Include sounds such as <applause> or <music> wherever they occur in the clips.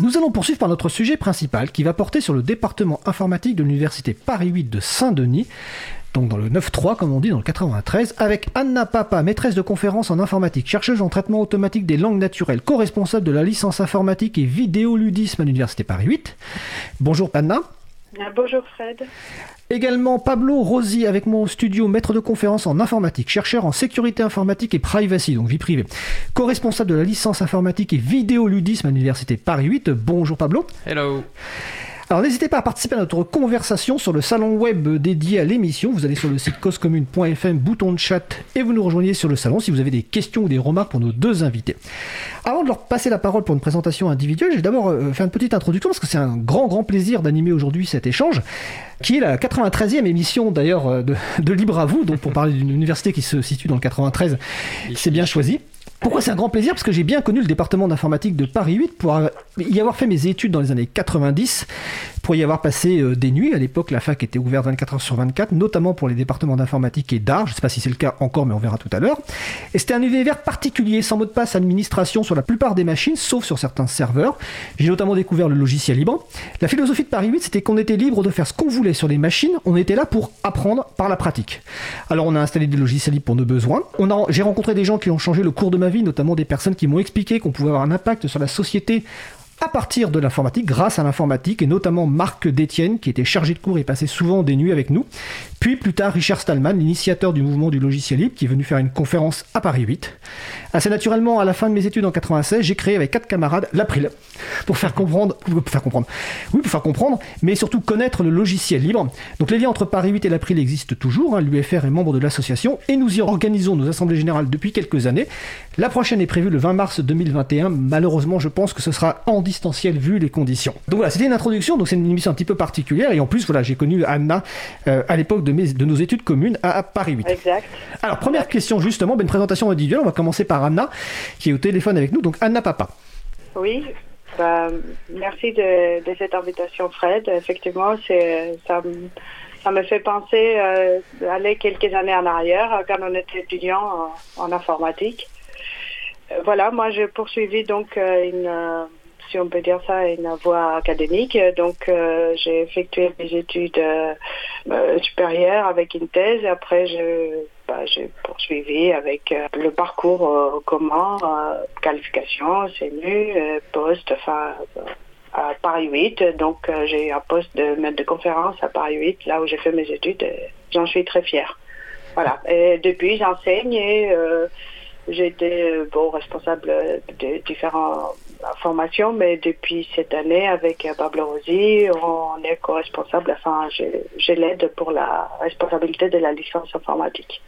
Nous allons poursuivre par notre sujet principal qui va porter sur le département informatique de l'université Paris 8 de Saint-Denis, donc dans le 9-3 comme on dit dans le 93, avec Anna Papa, maîtresse de conférence en informatique, chercheuse en traitement automatique des langues naturelles, co-responsable de la licence informatique et vidéoludisme à l'université Paris 8. Bonjour Anna. Ah, bonjour Fred. Également Pablo Rosi avec mon studio, maître de conférence en informatique, chercheur en sécurité informatique et privacy, donc vie privée, co-responsable de la licence informatique et vidéoludisme à l'université Paris 8. Bonjour Pablo. Hello. Alors n'hésitez pas à participer à notre conversation sur le salon web dédié à l'émission. Vous allez sur le site causecommune.fm, bouton de chat, et vous nous rejoignez sur le salon si vous avez des questions ou des remarques pour nos deux invités. Avant de leur passer la parole pour une présentation individuelle, je vais d'abord euh, faire une petite introduction parce que c'est un grand grand plaisir d'animer aujourd'hui cet échange, qui est la 93e émission d'ailleurs euh, de, de Libre à vous, donc pour parler d'une université qui se situe dans le 93, c'est bien choisi. Pourquoi c'est un grand plaisir Parce que j'ai bien connu le département d'informatique de Paris 8 pour y avoir fait mes études dans les années 90, pour y avoir passé euh, des nuits. À l'époque, la fac était ouverte 24 heures sur 24, notamment pour les départements d'informatique et d'art. Je ne sais pas si c'est le cas encore, mais on verra tout à l'heure. Et c'était un univers particulier, sans mot de passe, administration sur la plupart des machines, sauf sur certains serveurs. J'ai notamment découvert le logiciel libre. La philosophie de Paris 8, c'était qu'on était libre de faire ce qu'on voulait sur les machines. On était là pour apprendre par la pratique. Alors on a installé des logiciels libres pour nos besoins. J'ai rencontré des gens qui ont changé le cours de ma vie, notamment des personnes qui m'ont expliqué qu'on pouvait avoir un impact sur la société à partir de l'informatique, grâce à l'informatique, et notamment Marc Détienne, qui était chargé de cours et passait souvent des nuits avec nous. Puis plus tard, Richard Stallman, l'initiateur du mouvement du logiciel libre, qui est venu faire une conférence à Paris 8. Assez naturellement, à la fin de mes études en 96, j'ai créé avec quatre camarades l'April, pour faire comprendre, oui, pour faire comprendre, mais surtout connaître le logiciel libre. Donc les liens entre Paris 8 et l'April existent toujours, hein. l'UFR est membre de l'association, et nous y organisons nos assemblées générales depuis quelques années. La prochaine est prévue le 20 mars 2021, malheureusement je pense que ce sera en distanciel vu les conditions. Donc voilà, c'était une introduction, donc c'est une émission un petit peu particulière, et en plus, voilà, j'ai connu Anna euh, à l'époque de, mes, de nos études communes à, à Paris 8. Exact. Alors, première question justement, ben, une présentation individuelle, on va commencer par Anna, qui est au téléphone avec nous, donc Anna Papa. Oui. Bah, merci de, de cette invitation, Fred. Effectivement, c'est ça, me- ça me fait penser euh, aller quelques années en arrière quand on était étudiant en, en informatique. Euh, voilà, moi j'ai poursuivi donc euh, une, si on peut dire ça, une voie académique. Donc euh, j'ai effectué mes études euh, euh, supérieures avec une thèse. Et après, je, bah, j'ai poursuivi avec le parcours commun, qualification, euh, poste, enfin à Paris 8. Donc j'ai un poste de maître de conférence à Paris 8, là où j'ai fait mes études. J'en suis très fière. Voilà. Et depuis, j'enseigne et euh, j'ai été euh, bon, responsable de différentes formations, mais depuis cette année, avec euh, Pablo Rosi, on est co-responsable, enfin, je, je l'aide pour la responsabilité de la licence informatique.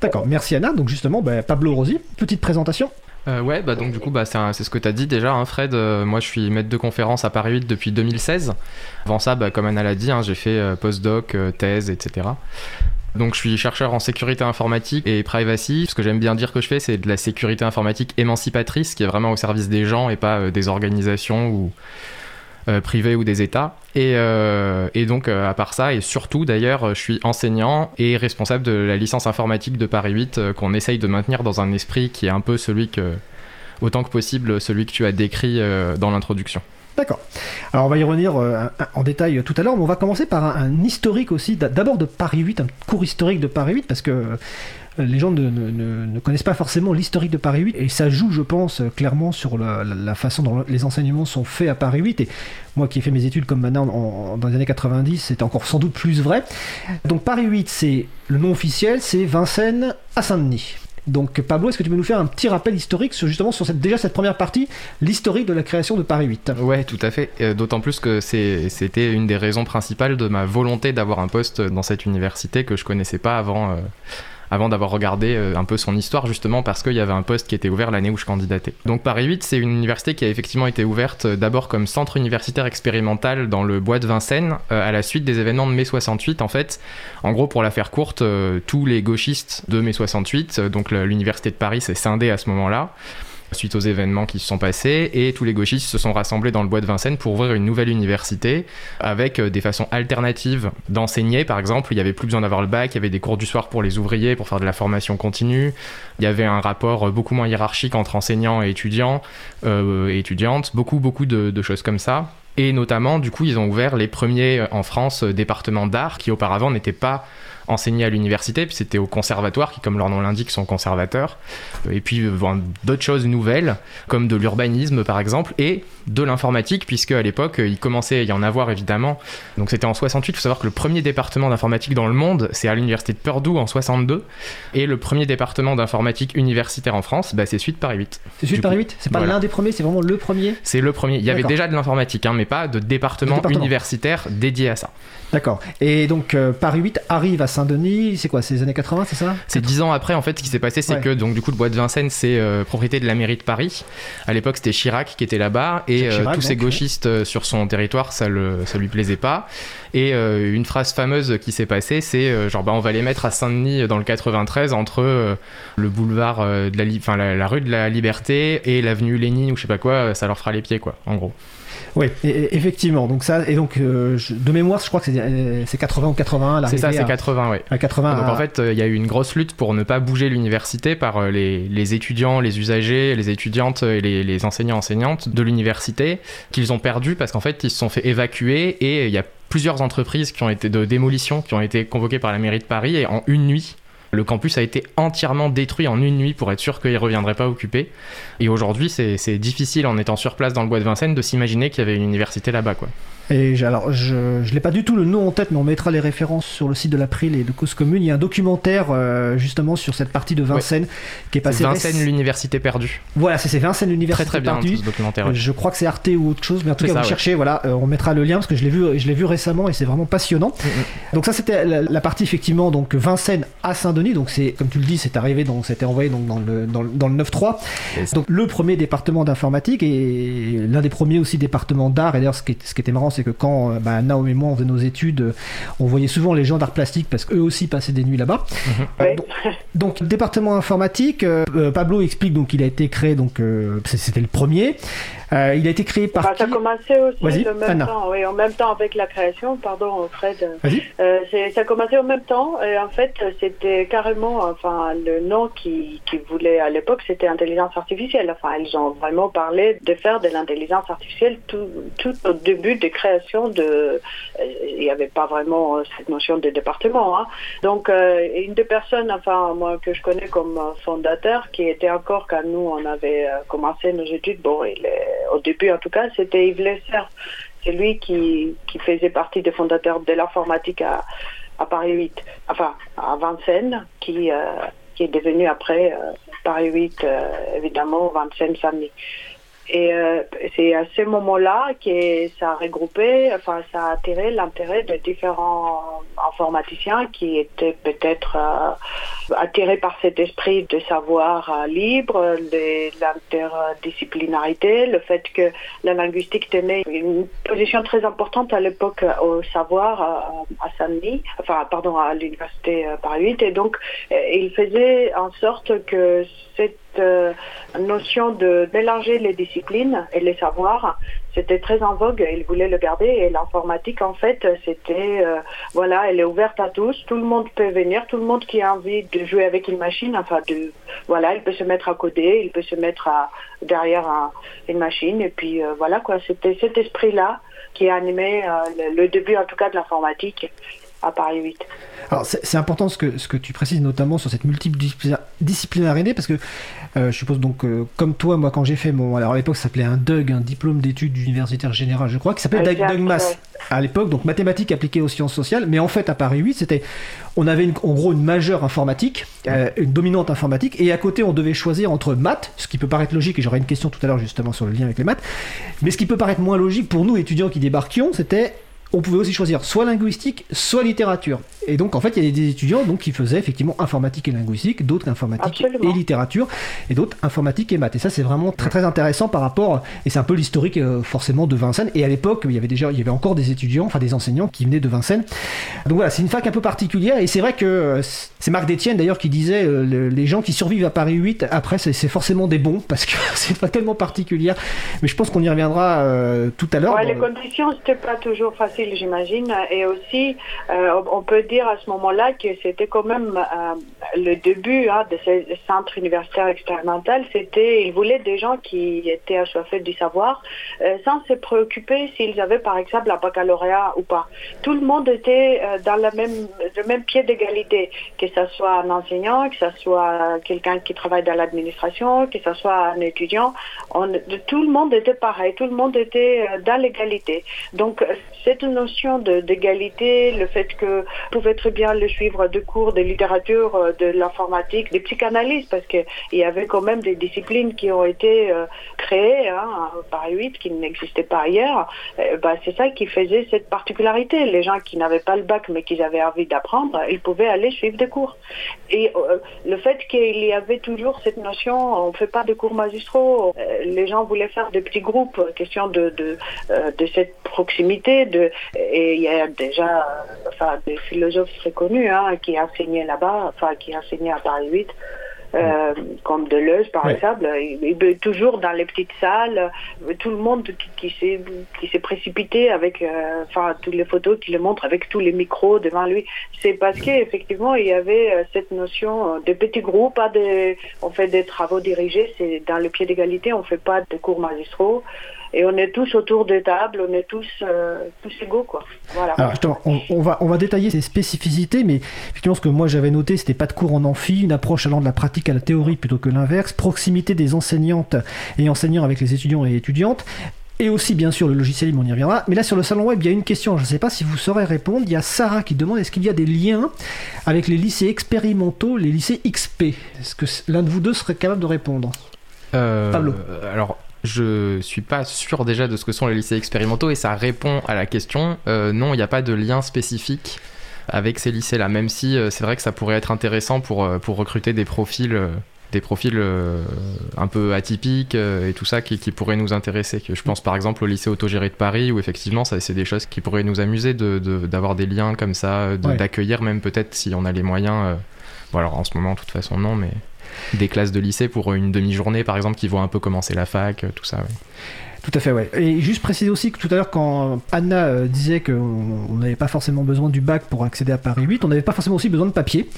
D'accord, merci Anna. Donc justement, ben, Pablo Rosi, petite présentation. Euh, ouais, bah donc du coup, bah, c'est ce que tu as dit déjà, hein, Fred. Euh, moi, je suis maître de conférence à Paris 8 depuis 2016. Avant ça, bah, comme Anna l'a dit, hein, j'ai fait euh, postdoc, euh, thèse, etc. Donc, je suis chercheur en sécurité informatique et privacy. Ce que j'aime bien dire que je fais, c'est de la sécurité informatique émancipatrice, qui est vraiment au service des gens et pas euh, des organisations ou euh, privées ou des États. Et, euh, donc, euh, à part ça, et surtout d'ailleurs, je suis enseignant et responsable de la licence informatique de Paris 8, euh, qu'on essaye de maintenir dans un esprit qui est un peu celui que, autant que possible, celui que tu as décrit dans l'introduction. D'accord. Alors on va y revenir euh, en détail euh, tout à l'heure, mais on va commencer par un, historique aussi, d'a- d'abord de Paris 8, un cours historique de Paris 8, parce que euh, les gens ne, connaissent pas forcément l'historique de Paris 8, et ça joue, je pense, clairement sur la, façon dont les enseignements sont faits à Paris 8, et moi qui ai fait mes études comme maintenant en- en- dans les années 90, c'est encore sans doute plus vrai. Donc Paris 8, c'est le nom officiel, c'est Vincennes à Saint-Denis. Donc Pablo, est-ce que tu peux nous faire un petit rappel historique sur justement sur cette, déjà cette première partie, l'historique de la création de Paris 8 Ouais, tout à fait. Euh, D'autant plus que c'était une des raisons principales de ma volonté d'avoir un poste dans cette université que je connaissais pas avant, euh, avant d'avoir regardé euh, un peu son histoire, justement parce qu'il y avait un poste qui était ouvert l'année où je candidatais. Donc Paris 8, c'est une université qui a effectivement été ouverte euh, d'abord comme centre universitaire expérimental dans le bois de Vincennes, euh, à la suite des événements de mai 68. En fait, en gros, pour la faire courte, tous les gauchistes de mai 68, euh, donc l'université de Paris s'est scindée à ce moment-là. Suite aux événements qui se sont passés, et tous les gauchistes se sont rassemblés dans le bois de Vincennes pour ouvrir une nouvelle université avec des façons alternatives d'enseigner. Par exemple, il n'y avait plus besoin d'avoir le bac, il y avait des cours du soir pour les ouvriers, pour faire de la formation continue. Il y avait un rapport beaucoup moins hiérarchique entre enseignants et étudiants euh, et étudiantes, beaucoup, beaucoup de choses comme ça. Et notamment, du coup, ils ont ouvert les premiers en France départements d'art qui auparavant n'étaient pas enseigner à l'université, puis c'était au conservatoire, qui, comme leur nom l'indique, sont conservateurs. Et puis euh, d'autres choses nouvelles, comme de l'urbanisme par exemple, et de l'informatique, puisque à l'époque, il commençait à y en avoir évidemment. Donc c'était en 68, il faut savoir que le premier département d'informatique dans le monde, c'est à l'université de Purdue en 62, et le premier département d'informatique universitaire en France, bah, c'est Suite Paris 8. C'est Suite Paris 8 C'est pas l'un des premiers, c'est vraiment le premier C'est le premier. Il y avait déjà de l'informatique, hein, mais pas de département, universitaire dédié à ça. D'accord. Et donc euh, Paris 8 arrive à Saint-Denis, c'est quoi C'est les années 80, c'est ça? C'est dix ans après, en fait, ce qui s'est passé, c'est que donc du coup le bois de Vincennes, c'est euh, propriété de la mairie de Paris. À l'époque, c'était Chirac qui était là-bas, et euh, tous ces gauchistes sur son territoire, ça, le, ça lui plaisait pas. Et une phrase fameuse qui s'est passée, c'est genre bah, on va les mettre à Saint-Denis dans le 93 entre le boulevard de la, la, rue de la Liberté et l'avenue Lénine ou je sais pas quoi, ça leur fera les pieds quoi, en gros. Oui, effectivement. Donc ça, et donc euh, de mémoire, je crois que c'est 80 ou 81. C'est ça, c'est 80, oui. À 80. Donc en fait, euh, il y a eu une grosse lutte pour ne pas bouger l'université par euh, les, étudiants, les usagers, les étudiantes et les, enseignants enseignantes de l'université qu'ils ont perdu parce qu'en fait, ils se sont fait évacuer et il y a plusieurs entreprises qui ont été de démolition qui ont été convoquées par la mairie de Paris et en une nuit le campus a été entièrement détruit en une nuit pour être sûr qu'il ne reviendrait pas occupé. Et aujourd'hui, c'est difficile en étant sur place dans le bois de Vincennes de s'imaginer qu'il y avait une université là-bas. Et alors, je ne l'ai pas du tout le nom en tête, mais on mettra les références sur le site de l'April et de Cause Commune. Il y a un documentaire euh, justement sur cette partie de Vincennes qui est passé. Vincennes, l'université perdue. Voilà, c'est Vincennes, l'université très, très perdue. ce documentaire. Je crois que c'est Arte ou autre chose, mais en tout cas, vous cherchez, voilà, euh, on mettra le lien parce que je l'ai vu, je l'ai vu récemment et c'est vraiment passionnant. Mm, mm. Donc ça, c'était la, partie effectivement donc Vincennes à Saint-Denis. Donc c'est, comme tu le dis, c'est arrivé, donc c'était envoyé donc dans le dans, dans le 9-3. Donc le premier département d'informatique et l'un des premiers aussi départements d'art. Et d'ailleurs, ce qui, ce qui était marrant, c'est que quand euh, bah, Naomi et moi, on faisait nos études, euh, on voyait souvent les gens d'art plastique parce qu'eux aussi passaient des nuits là-bas. Mhm. Euh, donc, département informatique, Pablo explique donc qu'il a été créé, donc c'était le premier. Euh, il a été créé par. Bah, ça a commencé aussi en même temps, oui, en même temps avec la création, pardon Fred. Euh, ça a commencé en même temps et en fait c'était carrément, enfin le nom qui, qui voulait à l'époque c'était intelligence artificielle. Enfin ils ont vraiment parlé de faire de l'intelligence artificielle tout, tout au début de création de. Euh, il n'y avait pas vraiment cette notion de département. Hein. Donc une des personnes, enfin moi que je connais comme fondateur, qui était encore quand nous on avait commencé nos études, bon il est au début en tout cas, c'était Yves Lesser. C'est lui qui, faisait partie des fondateurs de l'informatique à, Paris 8, enfin à Vincennes, qui, euh, qui est devenu après euh, Paris 8, euh, évidemment, Vincennes-Saint-Denis. Et euh, c'est à ce moment-là que ça a regroupé, enfin ça a attiré l'intérêt de différents informaticiens qui étaient peut-être euh, attirés par cet esprit de savoir euh, libre, l'interdisciplinarité, le fait que la linguistique tenait une position très importante à l'époque au savoir à Saint-Denis, enfin pardon à l'université Paris 8, et donc il faisait en sorte que cette euh, notion de mélanger les disciplines et les savoirs, c'était très en vogue. Il voulait le garder et l'informatique, en fait, c'était, euh, voilà, elle est ouverte à tous. Tout le monde peut venir, tout le monde qui a envie de jouer avec une machine, enfin, de, voilà, il peut se mettre à coder, il peut se mettre à, derrière une machine. Et puis, euh, voilà, quoi, c'était cet esprit-là qui a animé le, début, en tout cas, de l'informatique à Paris 8. Alors c'est important ce que, ce que tu précises notamment sur cette multidisciplinarité parce que je suppose donc euh, comme toi moi quand j'ai fait mon alors à l'époque ça s'appelait un DUG un diplôme d'études universitaires générales je crois qui s'appelait DUG Mass à l'époque donc mathématiques appliquées aux sciences sociales mais en fait à Paris 8 c'était on avait en gros une majeure informatique euh, une dominante informatique et à côté on devait choisir entre maths ce qui peut paraître logique et j'aurai une question tout à l'heure justement sur le lien avec les maths mais ce qui peut paraître moins logique pour nous étudiants qui débarquions c'était on pouvait aussi choisir soit linguistique, soit littérature. Et donc, en fait, il y a des étudiants donc, qui faisaient effectivement informatique et linguistique, d'autres informatique et littérature, et d'autres informatique et maths. Et ça, c'est vraiment très très intéressant par rapport, et c'est un peu l'historique euh, forcément de Vincennes. Et à l'époque, il y avait déjà, il y avait encore des étudiants, enfin des enseignants qui venaient de Vincennes. Donc voilà, c'est une fac un peu particulière, et c'est vrai que euh, c'est Marc Détienne d'ailleurs qui disait euh, les gens qui survivent à Paris 8, après, c'est forcément des bons, parce que <laughs> c'est une fac tellement particulière. Mais je pense qu'on y reviendra tout à l'heure. Ouais, les conditions, c'était pas toujours facile, j'imagine. Et aussi, on peut dire à ce moment-là que c'était quand même euh, le début hein, de ce centre universitaire expérimental. C'était, ils voulaient des gens qui étaient assoiffés du savoir, euh, sans se préoccuper s'ils avaient par exemple un baccalauréat ou pas. Tout le monde était euh, dans le même, pied d'égalité, que ce soit un enseignant, que ce soit quelqu'un qui travaille dans l'administration, que ce soit un étudiant. Tout le monde était pareil, tout le monde était dans l'égalité. Donc cette notion d'égalité, le fait que pouvait très bien le suivre de cours de littérature, euh, de l'informatique, des psychanalystes, parce qu'il y avait quand même des disciplines qui ont été euh, créées hein, par 8 qui n'existaient pas ailleurs. Euh, bah, c'est ça qui faisait cette particularité. Les gens qui n'avaient pas le bac mais qui avaient envie d'apprendre, ils pouvaient aller suivre des cours. Et le fait qu'il y avait toujours cette notion, on ne fait pas de cours magistraux, les gens voulaient faire des petits groupes, question de, de, de cette proximité. De, et il y a déjà enfin, des philosophes très connus hein, qui enseignaient là-bas, enfin qui enseignaient à Paris 8. Euh, comme Deleuze par exemple, il, toujours dans les petites salles, tout le monde qui, qui s'est précipité avec, euh, enfin toutes les photos qui le montrent avec tous les micros devant lui. C'est parce qu'effectivement il y avait euh, cette notion de petits groupes, pas des, on fait des travaux dirigés, c'est dans le pied d'égalité, on fait pas de cours magistraux et on est tous autour des tables, on est tous, euh, tous égaux. Quoi. Voilà. Alors, on, va, on va détailler ces spécificités, mais effectivement, ce que moi j'avais noté, c'était pas de cours en amphi, une approche allant de la pratique à la théorie plutôt que l'inverse, proximité des enseignantes et enseignants avec les étudiants et étudiantes. Et aussi, bien sûr, le logiciel on y reviendra. Mais là, sur le salon web, il y a une question, je ne sais pas si vous saurez répondre. Il y a Sarah qui demande est-ce qu'il y a des liens avec les lycées expérimentaux, les lycées XP Est-ce que l'un de vous deux serait capable de répondre? Euh, Pablo. Alors, je suis pas sûr déjà de ce que sont les lycées expérimentaux et ça répond à la question. Euh, non, il n'y a pas de lien spécifique avec ces lycées-là, même si euh, c'est vrai que ça pourrait être intéressant pour, euh, pour recruter des profils, des profils un peu atypiques et tout ça qui, qui, pourraient nous intéresser. Je pense par exemple au lycée autogéré de Paris où effectivement ça, c'est des choses qui pourraient nous amuser d'avoir de, des liens comme ça, d'accueillir même peut-être si on a les moyens. bon alors en ce moment de toute façon non, mais des classes de lycée pour une demi-journée, par exemple, qui vont un peu commencer la fac, tout ça. Tout à fait, ouais. Et juste préciser aussi que tout à l'heure, quand Anna euh, disait qu'on n'avait pas forcément besoin du bac pour accéder à Paris 8, on n'avait pas forcément aussi besoin de papier.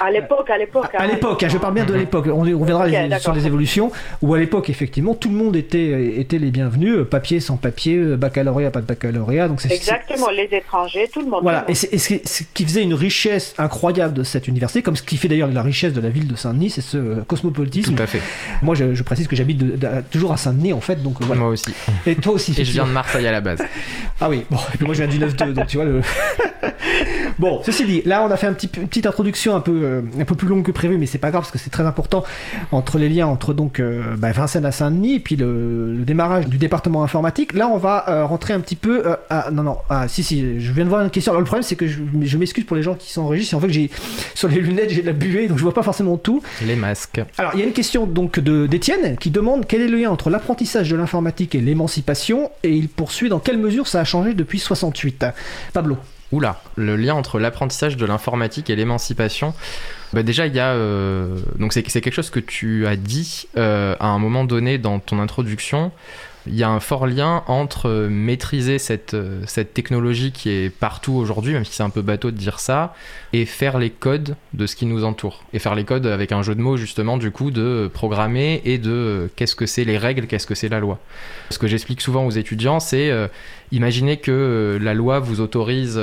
À l'époque, à l'époque. À, l'époque, hein, je parle bien de l'époque. On, reviendra sur les évolutions, où à l'époque, effectivement, tout le monde était, était les bienvenus, euh, papier, sans papier, euh, baccalauréat, pas de baccalauréat. Donc Exactement, les étrangers, tout le monde. Voilà, et, c'est, ce qui faisait une richesse incroyable de cette université, comme ce qui fait d'ailleurs la richesse de la ville de Saint-Denis, c'est ce cosmopolitisme. Tout à fait. Moi, je, précise que j'habite toujours à Saint-Denis, en fait, donc voilà. Moi aussi. <laughs> Et toi aussi. Et je viens de Marseille à la base. Ah oui, bon, et puis moi je viens du 9-2, donc tu vois le. <laughs> bon, ceci dit, là on a fait un petit, une petite introduction un peu, euh, un peu plus longue que prévu, mais c'est pas grave parce que c'est très important entre les liens entre donc euh, bah, Vincennes à Saint-Denis et puis le, démarrage du département informatique. Là on va euh, rentrer un petit peu. à, non, non, ah, si, si, je viens de voir une question. Alors le problème c'est que je, je m'excuse pour les gens qui sont enregistrés. En fait, j'ai sur les lunettes j'ai de la buée, donc je vois pas forcément tout. Les masques. Alors il y a une question donc de d'Étienne qui demande quel est le lien entre l'apprentissage de l'informatique et l'émancipation et il poursuit dans quelle mesure ça a changé depuis 68. Pablo. Oula, le lien entre l'apprentissage de l'informatique et l'émancipation. Bah déjà, il y a. Euh, donc, c'est quelque chose que tu as dit euh, à un moment donné dans ton introduction il y a un fort lien entre euh, maîtriser cette, euh, cette technologie qui est partout aujourd'hui, même si c'est un peu bateau de dire ça, et faire les codes de ce qui nous entoure. Et faire les codes avec un jeu de mots, justement, du coup, de programmer et de euh, qu'est-ce que c'est les règles, qu'est-ce que c'est la loi. Ce que j'explique souvent aux étudiants, c'est imaginez que la loi vous autorise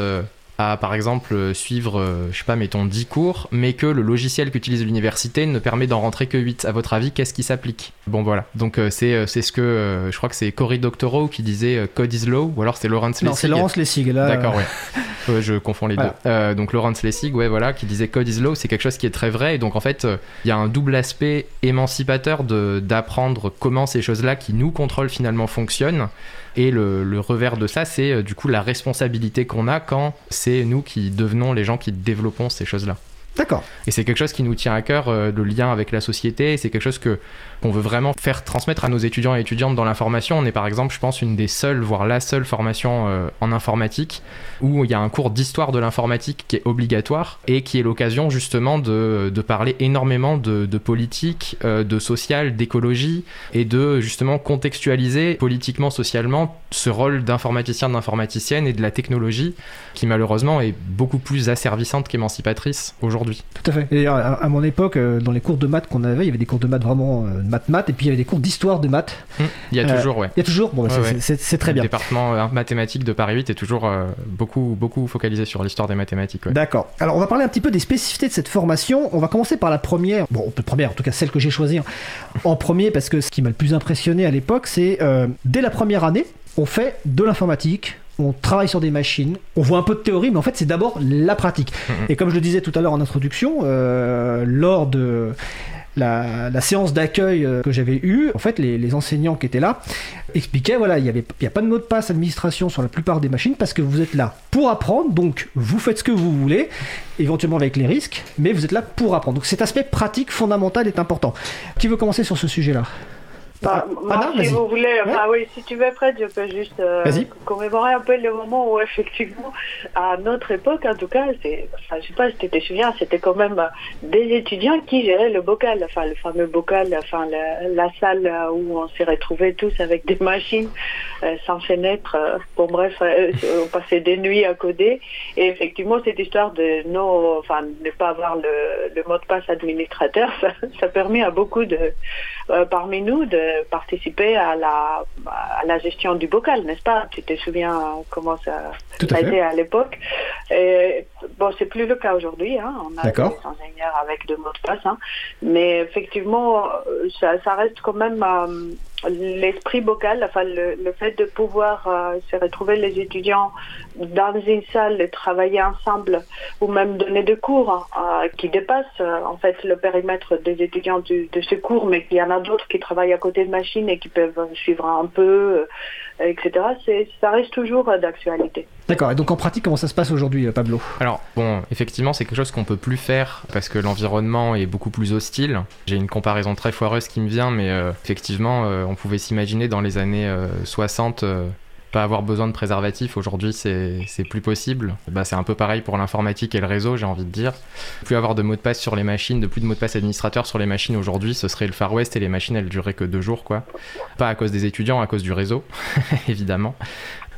à par exemple suivre, je sais pas, mettons 10 cours, mais que le logiciel qu'utilise l'université ne permet d'en rentrer que 8. À votre avis, qu'est-ce qui s'applique? Bon voilà, donc euh, c'est euh, ce que euh, je crois que c'est Cory Doctorow qui disait Code is law, ou alors c'est Laurence Lessig. Non, c'est Laurence Lessig, là. D'accord, ouais. <laughs> Ouais, je confonds les Voilà. deux. Euh, donc Laurence Lessig, ouais, voilà, qui disait code is law, c'est quelque chose qui est très vrai. Et donc en fait, euh, il y a un double aspect émancipateur d'apprendre comment ces choses-là qui nous contrôlent finalement fonctionnent. Et le, revers de ça, c'est euh, du coup la responsabilité qu'on a quand c'est nous qui devenons les gens qui développons ces choses-là. D'accord. Et c'est quelque chose qui nous tient à cœur, euh, le lien avec la société. C'est quelque chose que qu'on veut vraiment faire transmettre à nos étudiants et étudiantes dans l'information. On est par exemple, je pense, une des seules, voire la seule formation euh, en informatique où il y a un cours d'histoire de l'informatique qui est obligatoire et qui est l'occasion justement de, parler énormément de, de politique, euh, de social, d'écologie et de justement contextualiser politiquement, socialement ce rôle d'informaticien, d'informaticienne et de la technologie qui malheureusement est beaucoup plus asservissante qu'émancipatrice aujourd'hui. Tout à fait. Et à, à mon époque, euh, dans les cours de maths qu'on avait, il y avait des cours de maths vraiment euh, maths maths, et puis il y avait des cours d'histoire de maths. Il y a Euh, toujours, ouais. Il y a toujours. Bon, bah, Ouais, c'est- ouais. très bien. Le département euh, mathématiques de Paris 8 est toujours euh, beaucoup, beaucoup focalisé sur l'histoire des mathématiques. ouais. D'accord. Alors, on va parler un petit peu des spécificités de cette formation. On va commencer par la première. Bon, la première, en tout cas celle que j'ai choisie en premier, parce que ce qui m'a le plus impressionné à l'époque, c'est dès la première année, on fait de l'informatique. On travaille sur des machines, on voit un peu de théorie, mais en fait c'est d'abord la pratique. Mhm. Et comme je le disais tout à l'heure en introduction, euh, lors de la, la séance d'accueil euh, que j'avais eue, en fait les, les enseignants qui étaient là expliquaient voilà, il n'y y a pas de mot de passe administration sur la plupart des machines parce que vous êtes là pour apprendre, donc vous faites ce que vous voulez, éventuellement avec les risques, mais vous êtes là pour apprendre. Donc cet aspect pratique fondamental est important. Qui veut commencer sur ce sujet-là? Bah, moi, Anna, si vous voulez, enfin oui, si tu veux, Fred, je peux juste euh, commémorer un peu le moment où, <laughs> effectivement, à notre époque, en tout cas, c'est, enfin, je sais pas si tu te souviens, c'était quand même euh, des étudiants qui géraient le bocal, enfin, le fameux bocal, enfin, la, la salle euh, où on s'est retrouvés tous avec des machines euh, sans fenêtre. euh, bon, bref, euh, on passait des nuits à coder. Et effectivement, cette histoire de non, enfin, ne pas avoir le, le mot de passe administrateur, <laughs> ça, ça permet à beaucoup de, euh, parmi nous de participer à la, à la gestion du bocal, n'est-ce pas? Tu te souviens euh, comment ça, a été à l'époque? Bon, c'est plus le cas aujourd'hui. Hein. On a des ingénieurs avec de mots de passe, hein. mais effectivement, euh, ça, ça reste quand même euh, l'esprit bocal, enfin le, le fait de pouvoir euh, se retrouver les étudiants dans une salle et travailler ensemble, ou même donner des cours euh, qui dépassent euh, en fait le périmètre des étudiants du- de ce cours, mais qu'il y en a d'autres qui travaillent à côté de machines et qui peuvent suivre un peu, euh, etc. C'est, ça reste toujours euh, d'actualité. D'accord. Et donc en pratique, comment ça se passe aujourd'hui, euh, Pablo? Alors, bon, effectivement, c'est quelque chose qu'on peut plus faire parce que l'environnement est beaucoup plus hostile. J'ai une comparaison très foireuse qui me vient, mais euh, effectivement, euh, on pouvait s'imaginer dans les années euh, 60 euh, pas avoir besoin de préservatifs. Aujourd'hui, c'est plus possible. Bah, c'est un peu pareil pour l'informatique et le réseau, j'ai envie de dire. Plus avoir de mots de passe sur les machines, de plus de mots de passe administrateurs sur les machines aujourd'hui, ce serait le Far West et les machines, elles dureraient que deux jours, quoi. Pas à cause des étudiants, à cause du réseau, <laughs> évidemment.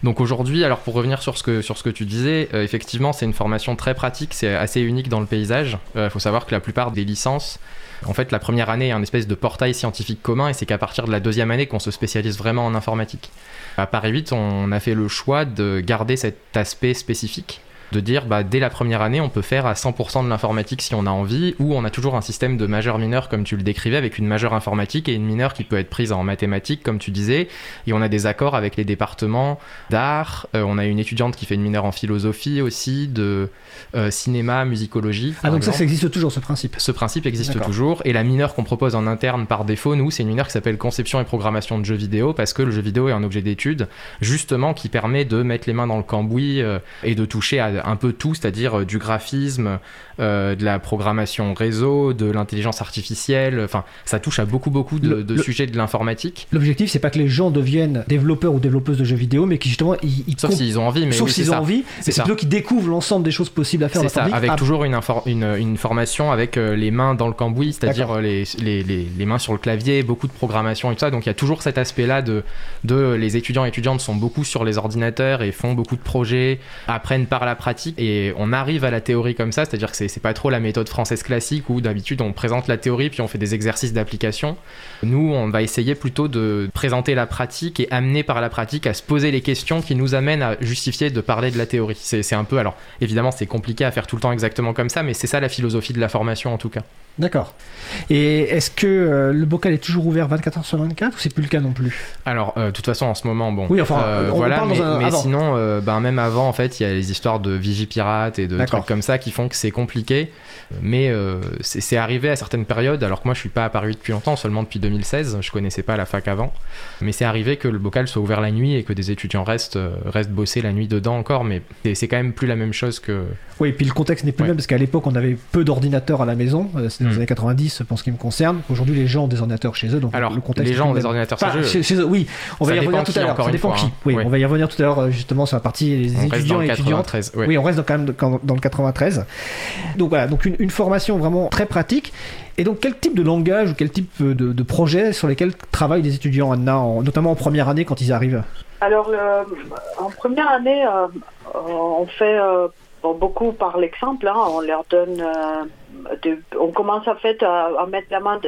Donc aujourd'hui, alors pour revenir sur ce que, tu disais, euh, effectivement, c'est une formation très pratique, c'est assez unique dans le paysage. Il faut savoir que la plupart des licences, en fait, la première année est un espèce de portail scientifique commun et c'est qu'à partir de la deuxième année qu'on se spécialise vraiment en informatique. À Paris 8, on a fait le choix de garder cet aspect spécifique de dire bah, dès la première année on peut faire à 100% de l'informatique si on a envie ou on a toujours un système de majeur mineur comme tu le décrivais avec une majeure informatique et une mineure qui peut être prise en mathématiques comme tu disais et on a des accords avec les départements d'art Euh, on a une étudiante qui fait une mineure en philosophie aussi de euh, cinéma musicologie Ah donc ça, exemple. ça existe toujours ce principe. Ce principe existe toujours et la mineure qu'on propose en interne par défaut, nous, c'est une mineure qui s'appelle conception et programmation de jeux vidéo parce que le jeu vidéo est un objet d'étude justement qui permet de mettre les mains dans le cambouis euh, et de toucher à un peu tout, c'est-à-dire euh, du graphisme, euh, de la programmation réseau, de l'intelligence artificielle, enfin ça touche à beaucoup beaucoup de, Le- de le- sujets de l'informatique. L'objectif, c'est pas que les gens deviennent développeurs ou développeuses de jeux vidéo, mais qui justement, ils, ils Sauf s'ils ont envie, mais sauf oui, s'ils ont ça. envie, C'est plutôt qu'ils découvrent l'ensemble des choses possibles à faire C'est ça, avec Ah, toujours une, une, une formation avec euh, les mains dans le cambouis, c'est-à-dire les, les, les mains sur le clavier, beaucoup de programmation et tout ça. Donc il y a toujours cet aspect-là de, de les étudiants et étudiantes sont beaucoup sur les ordinateurs et font beaucoup de projets, apprennent par la pratique et on arrive à la théorie comme ça, c'est-à-dire que c'est pas trop la méthode française classique où d'habitude on présente la théorie puis on fait des exercices d'application. Nous, on va essayer plutôt de présenter la pratique et amener par la pratique à se poser les questions qui nous amènent à justifier de parler de la théorie. C'est un peu, alors évidemment, c'est compliqué à faire tout le temps exactement comme ça, mais c'est ça la philosophie de la formation en tout cas. D'accord. Et est-ce que euh, le bocal est toujours ouvert 24 heures sur 24 ou c'est plus le cas non plus? Alors, euh, de toute façon, en ce moment, bon. Oui, enfin, euh, on voilà, parle dans mais, un- mais avant. sinon, ben, même avant, en fait, il y a les histoires de Vigipirate et de trucs comme ça qui font que c'est compliqué. Mais euh, c'est arrivé à certaines périodes, alors que moi je suis pas à Paris depuis longtemps, seulement depuis 2016, je connaissais pas la fac avant. Mais c'est arrivé que le bocal soit ouvert la nuit et que des étudiants restent, euh, restent bosser la nuit dedans encore, mais c'est quand même plus la même chose que. Oui, et puis le contexte n'est plus le même parce qu'à l'époque on avait peu d'ordinateurs à la maison, euh, c'était dans les mm. années 90 pour ce qui me concerne. Aujourd'hui les gens ont des ordinateurs chez eux, donc alors, le contexte. Les gens ont des ordinateurs chez, eux. Oui, on va y revenir tout à l'heure. Ça dépend qui. Hein. Oui, on va y revenir tout à l'heure justement sur la partie des étudiants et étudiantes. Oui, on reste quand même dans le 93. Donc voilà, donc une formation vraiment très pratique. Et donc, quel type de langage ou quel type de, projet sur lesquels travaillent les étudiants, Anna, notamment en première année quand ils arrivent? Alors, en première année, euh, on fait euh, beaucoup par l'exemple. Hein. on leur donne on commence en fait à, mettre la main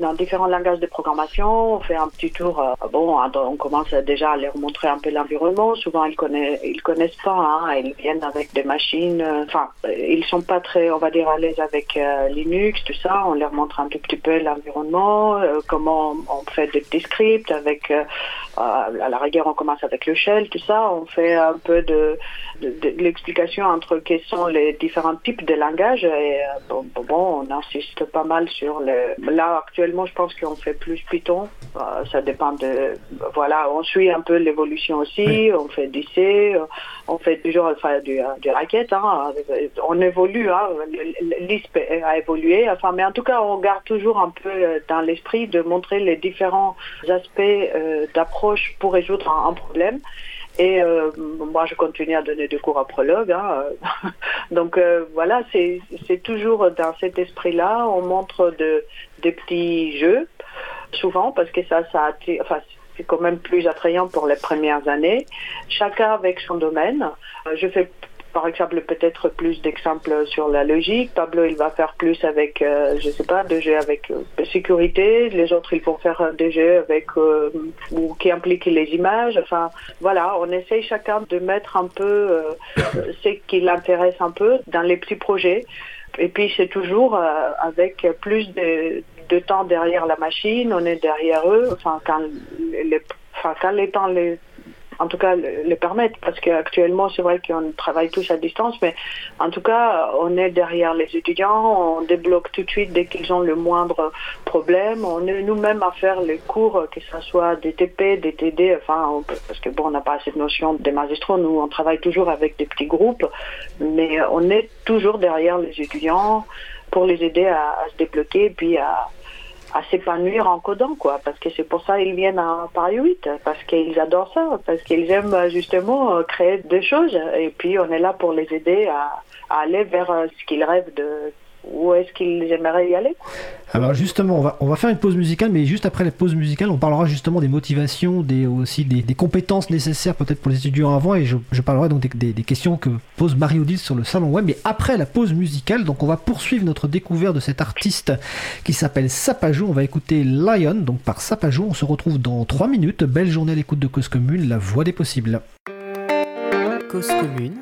dans différents langages de programmation. On fait un petit tour. Euh, bon, on commence déjà à leur montrer un peu l'environnement. Souvent, ils connaissent, ils connaissent pas. Hein, ils viennent avec des machines. Euh, enfin, ils sont pas très, on va dire, à l'aise avec euh, Linux, tout ça. On leur montre un tout petit peu l'environnement, comment on fait des petits scripts avec. à la rigueur, on commence avec le shell, tout ça. On fait un peu de, l'explication entre quels sont les différents types de langages et bon, on insiste pas mal sur le. Là, actuellement, je pense qu'on fait plus Python. Euh, ça dépend de. Voilà, on suit un peu l'évolution aussi. On fait du C, on fait toujours enfin, du, du racket. Hein. On évolue. Hein. L'ISP a évolué. Enfin, mais en tout cas, on garde toujours un peu euh, dans l'esprit de montrer les différents aspects euh, d'approche pour résoudre un problème. Et euh, moi, je continue à donner des cours à prologue. Hein. <laughs> Donc euh, voilà, c'est toujours dans cet esprit-là. On montre de, des petits jeux, souvent, parce que ça, ça enfin, c'est quand même plus attrayant pour les premières années. Chacun avec son domaine. Euh, je fais par exemple peut-être plus d'exemples sur la logique. Pablo il va faire plus avec, euh, je sais pas, des jeux avec euh, sécurité. Les autres ils vont faire des jeux avec euh, ou qui impliquent les images. Enfin voilà, on essaye chacun de mettre un peu ce qui l'intéresse un peu dans les petits projets. Et puis c'est toujours avec plus de, de, temps derrière la machine, on est derrière eux. Enfin quand les, enfin, quand les temps les en tout cas le, permettre parce qu'actuellement c'est vrai qu'on travaille tous à distance mais en tout cas on est derrière les étudiants, on débloque tout de suite dès qu'ils ont le moindre problème, on est nous-mêmes à faire les cours que ce soit des TP, des TD, enfin parce que bon on n'a pas cette notion des magistrats, nous on travaille toujours avec des petits groupes mais on est toujours derrière les étudiants pour les aider à, à se débloquer puis à à s'épanouir en codant, quoi. Parce que c'est pour ça qu'ils viennent à Paris 8, parce qu'ils adorent ça, parce qu'ils aiment justement euh, créer des choses. Et puis on est là pour les aider à, à aller vers euh, ce qu'ils rêvent de, où est-ce qu'ils aimeraient y aller Alors justement, on va, on va faire une pause musicale, mais juste après la pause musicale, on parlera justement des motivations, des, aussi des, compétences nécessaires peut-être pour les étudiants avant, et je, parlerai donc des, questions que pose Marie-Odile sur le salon web, mais après la pause musicale, donc on va poursuivre notre découverte de cet artiste qui s'appelle Sapajou, on va écouter Lion, donc par Sapajou, on se retrouve dans 3 minutes, belle journée à l'écoute de Cause Commune, la voix des possibles. Cause Commune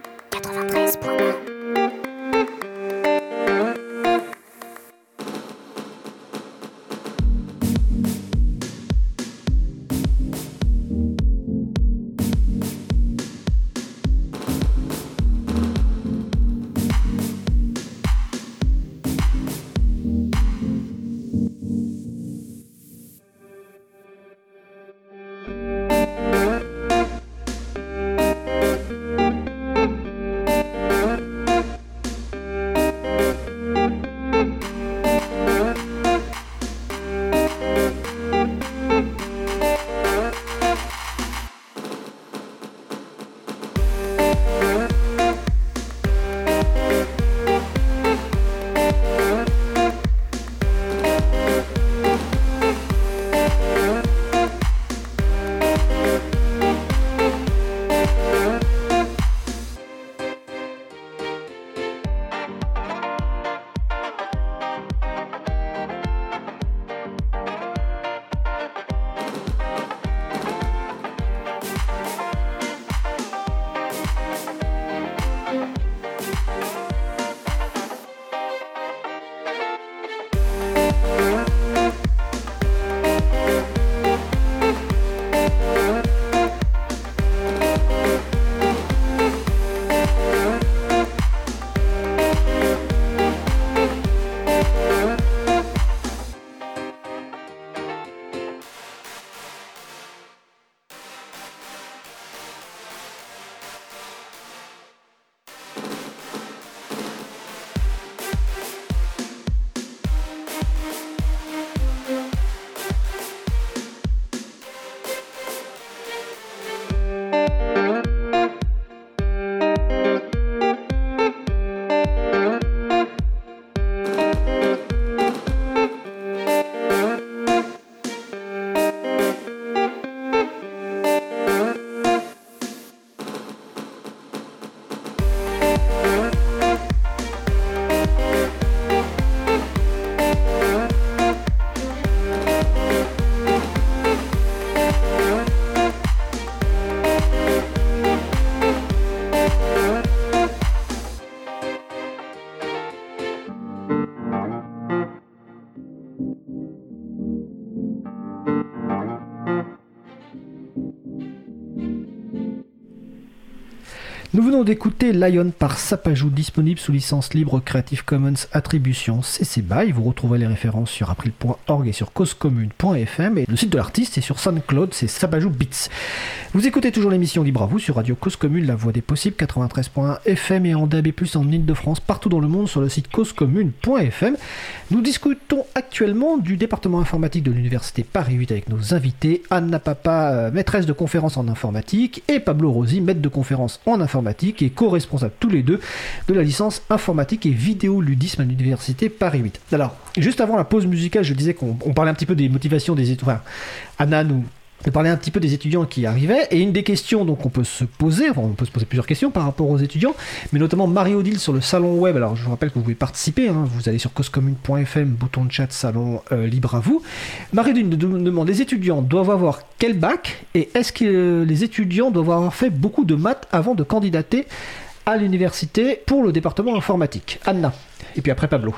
d'écouter Lion par Sapajou, disponible sous licence libre Creative Commons Attribution CC BY. Vous retrouverez les références sur april.org et sur causecommune.fm. Et le site de l'artiste est sur SoundCloud, c'est Sapajou Beats. Vous écoutez toujours l'émission Libre à vous sur Radio Cause Commune, la voix des possibles, 93.1 FM et en DAB+, en Ile-de-France, partout dans le monde sur le site causecommune.fm. Nous discutons actuellement du département informatique de l'Université Paris 8 avec nos invités, Anna Papa, euh, maîtresse de conférence en informatique, et Pablo Rosi, maître de conférence en informatique et co-responsables tous les deux de la licence informatique et vidéoludisme à l'université Paris 8. Alors, juste avant la pause musicale, je disais qu'on on parlait un petit peu des motivations des étudiants. Enfin, Anna nous, nous parlait un petit peu des étudiants qui arrivaient et une des questions donc on peut se poser, on peut se poser plusieurs questions par rapport aux étudiants, mais notamment Marie-Odile sur le salon web. Alors je vous rappelle que vous pouvez participer, hein, vous allez sur causecommune.fm, bouton de chat, salon euh, libre à vous. Marie-Odile nous demande les étudiants doivent avoir quel bac et est-ce que euh, les étudiants doivent avoir fait beaucoup de maths avant de candidater à l'université pour le département informatique? Anna. Et puis après Pablo.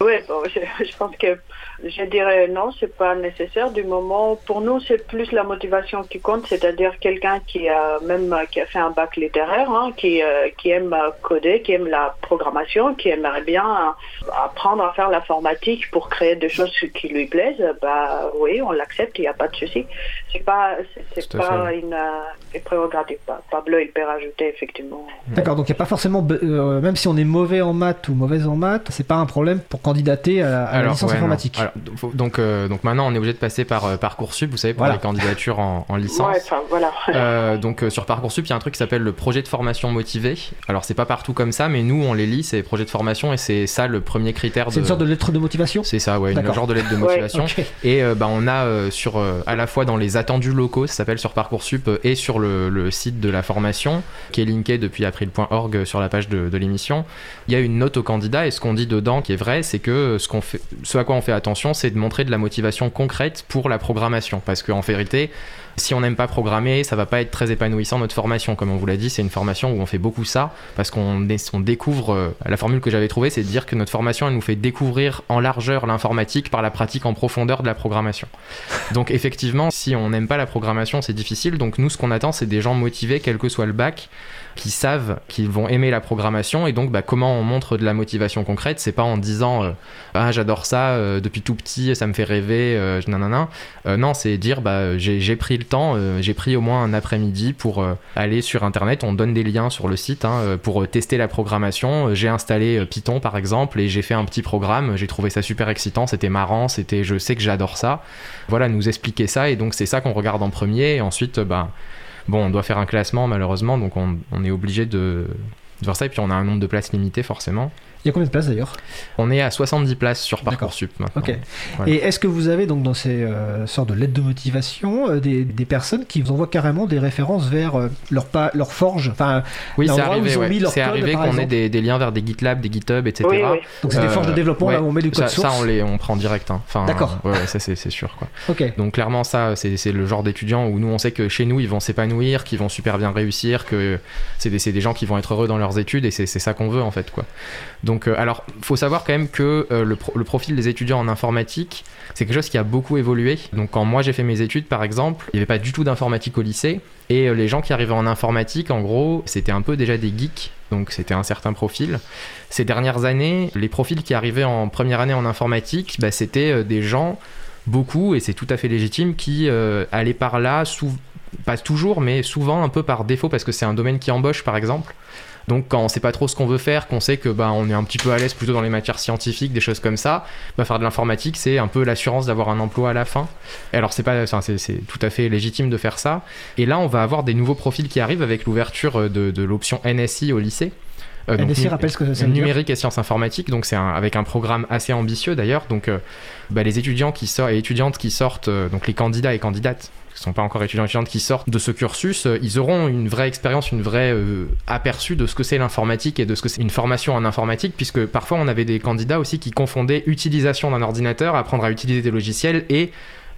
Oui, bon, je pense que je dirais non, c'est pas nécessaire du moment. Pour nous, c'est plus la motivation qui compte, c'est-à-dire quelqu'un qui a même qui a fait un bac littéraire, hein, qui euh, qui aime coder, qui aime la programmation, qui aimerait bien apprendre à faire l'informatique pour créer des choses qui lui plaisent. Bah oui, on l'accepte, il n'y a pas de souci. C'est pas c'est pas une, euh, prérogative. Pablo, il peut rajouter effectivement. D'accord, donc il n'y a pas forcément, euh, même si on est mauvais en maths ou mauvaise en maths, c'est pas un problème pour candidater à, la licence informatique donc, euh, donc maintenant, on est obligé de passer par euh, Parcoursup, vous savez, pour les candidatures en, licence. Ouais, voilà. Euh, donc sur Parcoursup, il y a un truc qui s'appelle le projet de formation motivé. Alors c'est pas partout comme ça, mais nous, on les lit, c'est projets de formation, et c'est ça le premier critère. C'est une sorte de lettre de motivation? C'est ça, ouais, une genre de lettre de motivation. Et bah, on a sur, à la fois dans les attendus locaux, ça s'appelle sur Parcoursup, et sur le, site de la formation, qui est linké depuis april.org sur la page de, l'émission, il y a une note au candidat, et ce qu'on dit dedans qui est vrai, c'est que fait, ce à quoi on fait attention, c'est de montrer de la motivation concrète pour la programmation. Parce qu'en vérité, si on n'aime pas programmer, ça va pas être très épanouissant notre formation. Comme on vous l'a dit, c'est une formation où on fait beaucoup ça parce qu'on on découvre. Euh, la formule que j'avais trouvée, c'est de dire que notre formation, elle nous fait découvrir en largeur l'informatique par la pratique en profondeur de la programmation. Donc <laughs> effectivement, si on n'aime pas la programmation, c'est difficile. Donc nous, ce qu'on attend, c'est des gens motivés, quel que soit le bac, qui savent qu'ils vont aimer la programmation. Et donc bah, comment on montre de la motivation concrète? C'est pas en disant euh, ah j'adore ça euh, depuis tout petit ça me fait rêver euh, nanana. Non c'est dire bah j'ai pris le temps j'ai pris au moins un après-midi pour aller sur internet. On donne des liens sur le site hein, pour tester la programmation. J'ai installé Python par exemple et j'ai fait un petit programme. J'ai trouvé ça super excitant c'était marrant c'était je sais que j'adore ça. Voilà nous expliquer ça. Et donc c'est ça qu'on regarde en premier. Et ensuite bah Bon, on doit faire un classement malheureusement, donc on, est obligé de, de faire ça. Et puis on a un nombre de places limitées forcément. Il y a combien de places d'ailleurs On est à 70 places sur Parcoursup maintenant. Ok. Et est-ce que vous avez donc dans ces euh, sortes de lettres de motivation euh, des, des, personnes qui vous envoient carrément des références vers euh, leur, pa leur forge enfin, Oui, c'est arrivé, c'est arrivé qu'on ait des, des, liens vers des GitLab, des GitHub, etc. Oui, oui. Donc c'est des forges de développement là où on met du code ça, source Ça, on, les, on prend direct. Hein. Enfin, D'accord. Ouais, ça c'est sûr. Quoi. Ok. Donc clairement, ça, c'est le genre d'étudiants où nous, on sait que chez nous, ils vont s'épanouir, qu'ils vont super bien réussir, que c'est des, des gens qui vont être heureux dans leurs études et c'est ça qu'on veut en fait. Quoi. Donc, alors, faut savoir quand même que euh, le, profil des étudiants en informatique, c'est quelque chose qui a beaucoup évolué. Donc quand moi j'ai fait mes études, par exemple, il n'y avait pas du tout d'informatique au lycée. Et euh, les gens qui arrivaient en informatique, en gros, c'était un peu déjà des geeks. Donc c'était un certain profil. Ces dernières années, les profils qui arrivaient en première année en informatique, bah, c'était euh, des gens, beaucoup, et c'est tout à fait légitime, qui allaient par là, pas toujours, mais souvent un peu par défaut, parce que c'est un domaine qui embauche, par exemple. Donc quand on sait pas trop ce qu'on veut faire, qu'on sait que bah on est un petit peu à l'aise plutôt dans les matières scientifiques, des choses comme ça, bah faire de l'informatique c'est un peu l'assurance d'avoir un emploi à la fin. Et alors c'est pas, c'est tout à fait légitime de faire ça. Et là on va avoir des nouveaux profils qui arrivent avec l'ouverture de, de l'option NSI au lycée. Euh, NSI rappelle ce que ça Numérique et sciences informatiques, donc c'est avec un programme assez ambitieux d'ailleurs. Donc euh, bah, les étudiants qui sortent et étudiantes qui sortent, euh, donc les candidats et candidates qui sont pas encore étudiants et étudiantes qui sortent de ce cursus, euh, ils auront une vraie expérience, une vraie aperçu de ce que c'est l'informatique et de ce que c'est une formation en informatique, puisque parfois on avait des candidats aussi qui confondaient utilisation d'un ordinateur, apprendre à utiliser des logiciels et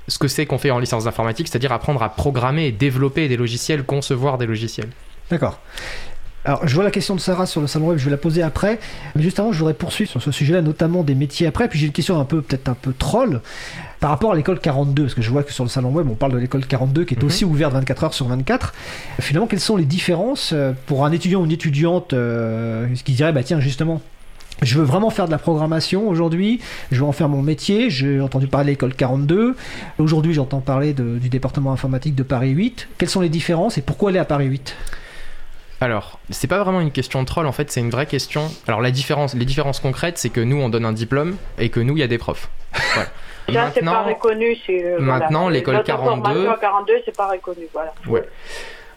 ce que c'est qu'on fait en licence d'informatique, c'est-à-dire apprendre à programmer et développer des logiciels, concevoir des logiciels. D'accord. Alors, je vois la question de Sarah sur le salon web, je vais la poser après. Mais juste avant, je voudrais poursuivre sur ce sujet-là, notamment des métiers après. Puis j'ai une question un peu, peut-être un peu troll, par rapport à l'école 42. Parce que je vois que sur le salon web, on parle de l'école 42 qui est Mhm. aussi ouverte 24 heures sur 24. Finalement, quelles sont les différences euh, pour un étudiant ou une étudiante euh, qui dirait, bah tiens, justement, je veux vraiment faire de la programmation aujourd'hui, je veux en faire mon métier, j'ai entendu parler de l'école 42, aujourd'hui j'entends parler de- du département informatique de Paris 8. Quelles sont les différences et pourquoi aller à Paris 8 Alors, c'est pas vraiment une question de troll, en fait, c'est une vraie question. Alors, la différence, les différences concrètes, c'est que nous, on donne un diplôme et que nous, il y a des profs. <laughs> Voilà. Ça, c'est pas reconnu. euh, maintenant, l'école Notre 42 formation à 42, c'est pas reconnu. Voilà.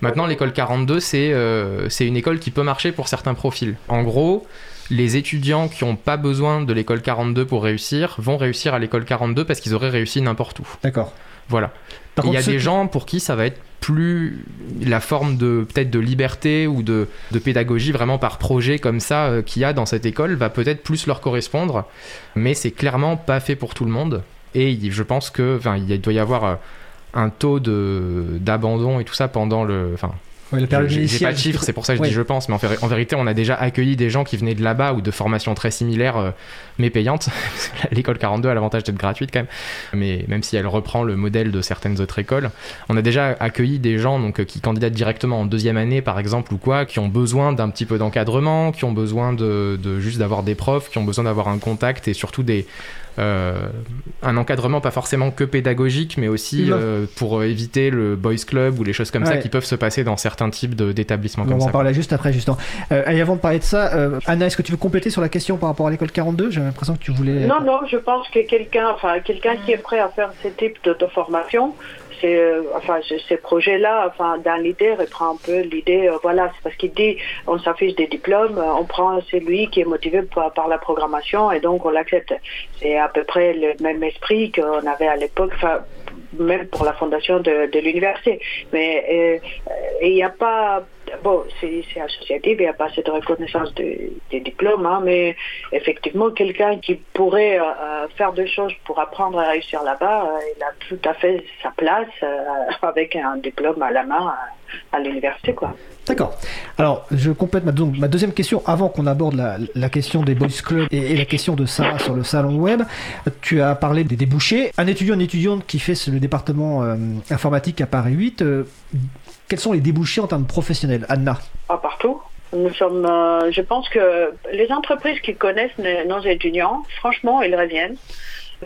Maintenant, l'école 42, c'est euh, c'est une école qui peut marcher pour certains profils. En gros, les étudiants qui n'ont pas besoin de l'école 42 pour réussir vont réussir à l'école 42 parce qu'ils auraient réussi n'importe où. D'accord. Voilà. Il y a des qui- gens pour qui ça va être plus la forme de peut-être de liberté ou de, de pédagogie vraiment par projet comme ça euh, qu'il y a dans cette école va peut-être plus leur correspondre, mais c'est clairement pas fait pour tout le monde. Et je pense que, enfin, il doit y avoir euh, un taux de d'abandon et tout ça pendant le, enfin, Ouais, la période j'ai pas de chiffres, c'est pour ça que je Ouais. dis je pense, mais en, fait- en vérité, on a déjà accueilli des gens qui venaient de là-bas ou de formations très similaires, euh, mais payantes. <laughs> L'école 42 a l'avantage d'être gratuite quand même, mais même si elle reprend le modèle de certaines autres écoles, on a déjà accueilli des gens donc, euh, qui candidatent directement en deuxième année, par exemple, ou quoi, qui ont besoin d'un petit peu d'encadrement, qui ont besoin de, de juste d'avoir des profs, qui ont besoin d'avoir un contact et surtout des un encadrement pas forcément que pédagogique, mais aussi euh, pour éviter le boys club ou les choses comme ça qui peuvent se passer dans certains types de- d'établissements On comme va en ça. parler juste après, justement. Euh, et avant de parler de ça, euh, Anna, est-ce que tu veux compléter sur la question par rapport à l'école 42 J'ai l'impression que tu voulais. Non, non, je pense que quelqu'un, enfin, quelqu'un qui est prêt à faire ce type de, de formation, c'est, euh, enfin, ce- ces projets-là, enfin, dans l'idée, reprend un peu l'idée, euh, voilà, c'est parce qu'il dit, on s'affiche des diplômes, euh, on prend celui qui est motivé par, la programmation et donc on l'accepte. C'est à peu près le même esprit qu'on avait à l'époque, enfin, même pour la fondation de, de l'université. Mais il n'y a pas, bon, c'est associatif, il n'y a pas cette reconnaissance de- des diplômes, hein, mais effectivement, quelqu'un qui pourrait euh, euh, faire des choses pour apprendre à réussir là-bas, euh, il a tout à fait sa place <laughs> avec un diplôme à la main à, l'université. D'accord. Alors, je complète ma, deuxième question avant qu'on aborde la, question des boys clubs et, et la question de Sarah sur le salon web. Tu as parlé des débouchés. Un étudiant, une étudiante qui fait le département informatique à Paris 8, euh, quels sont les débouchés en termes professionnels Anna Pas partout. Nous sommes, euh, je pense que les entreprises qui connaissent nos étudiants, franchement, ils reviennent.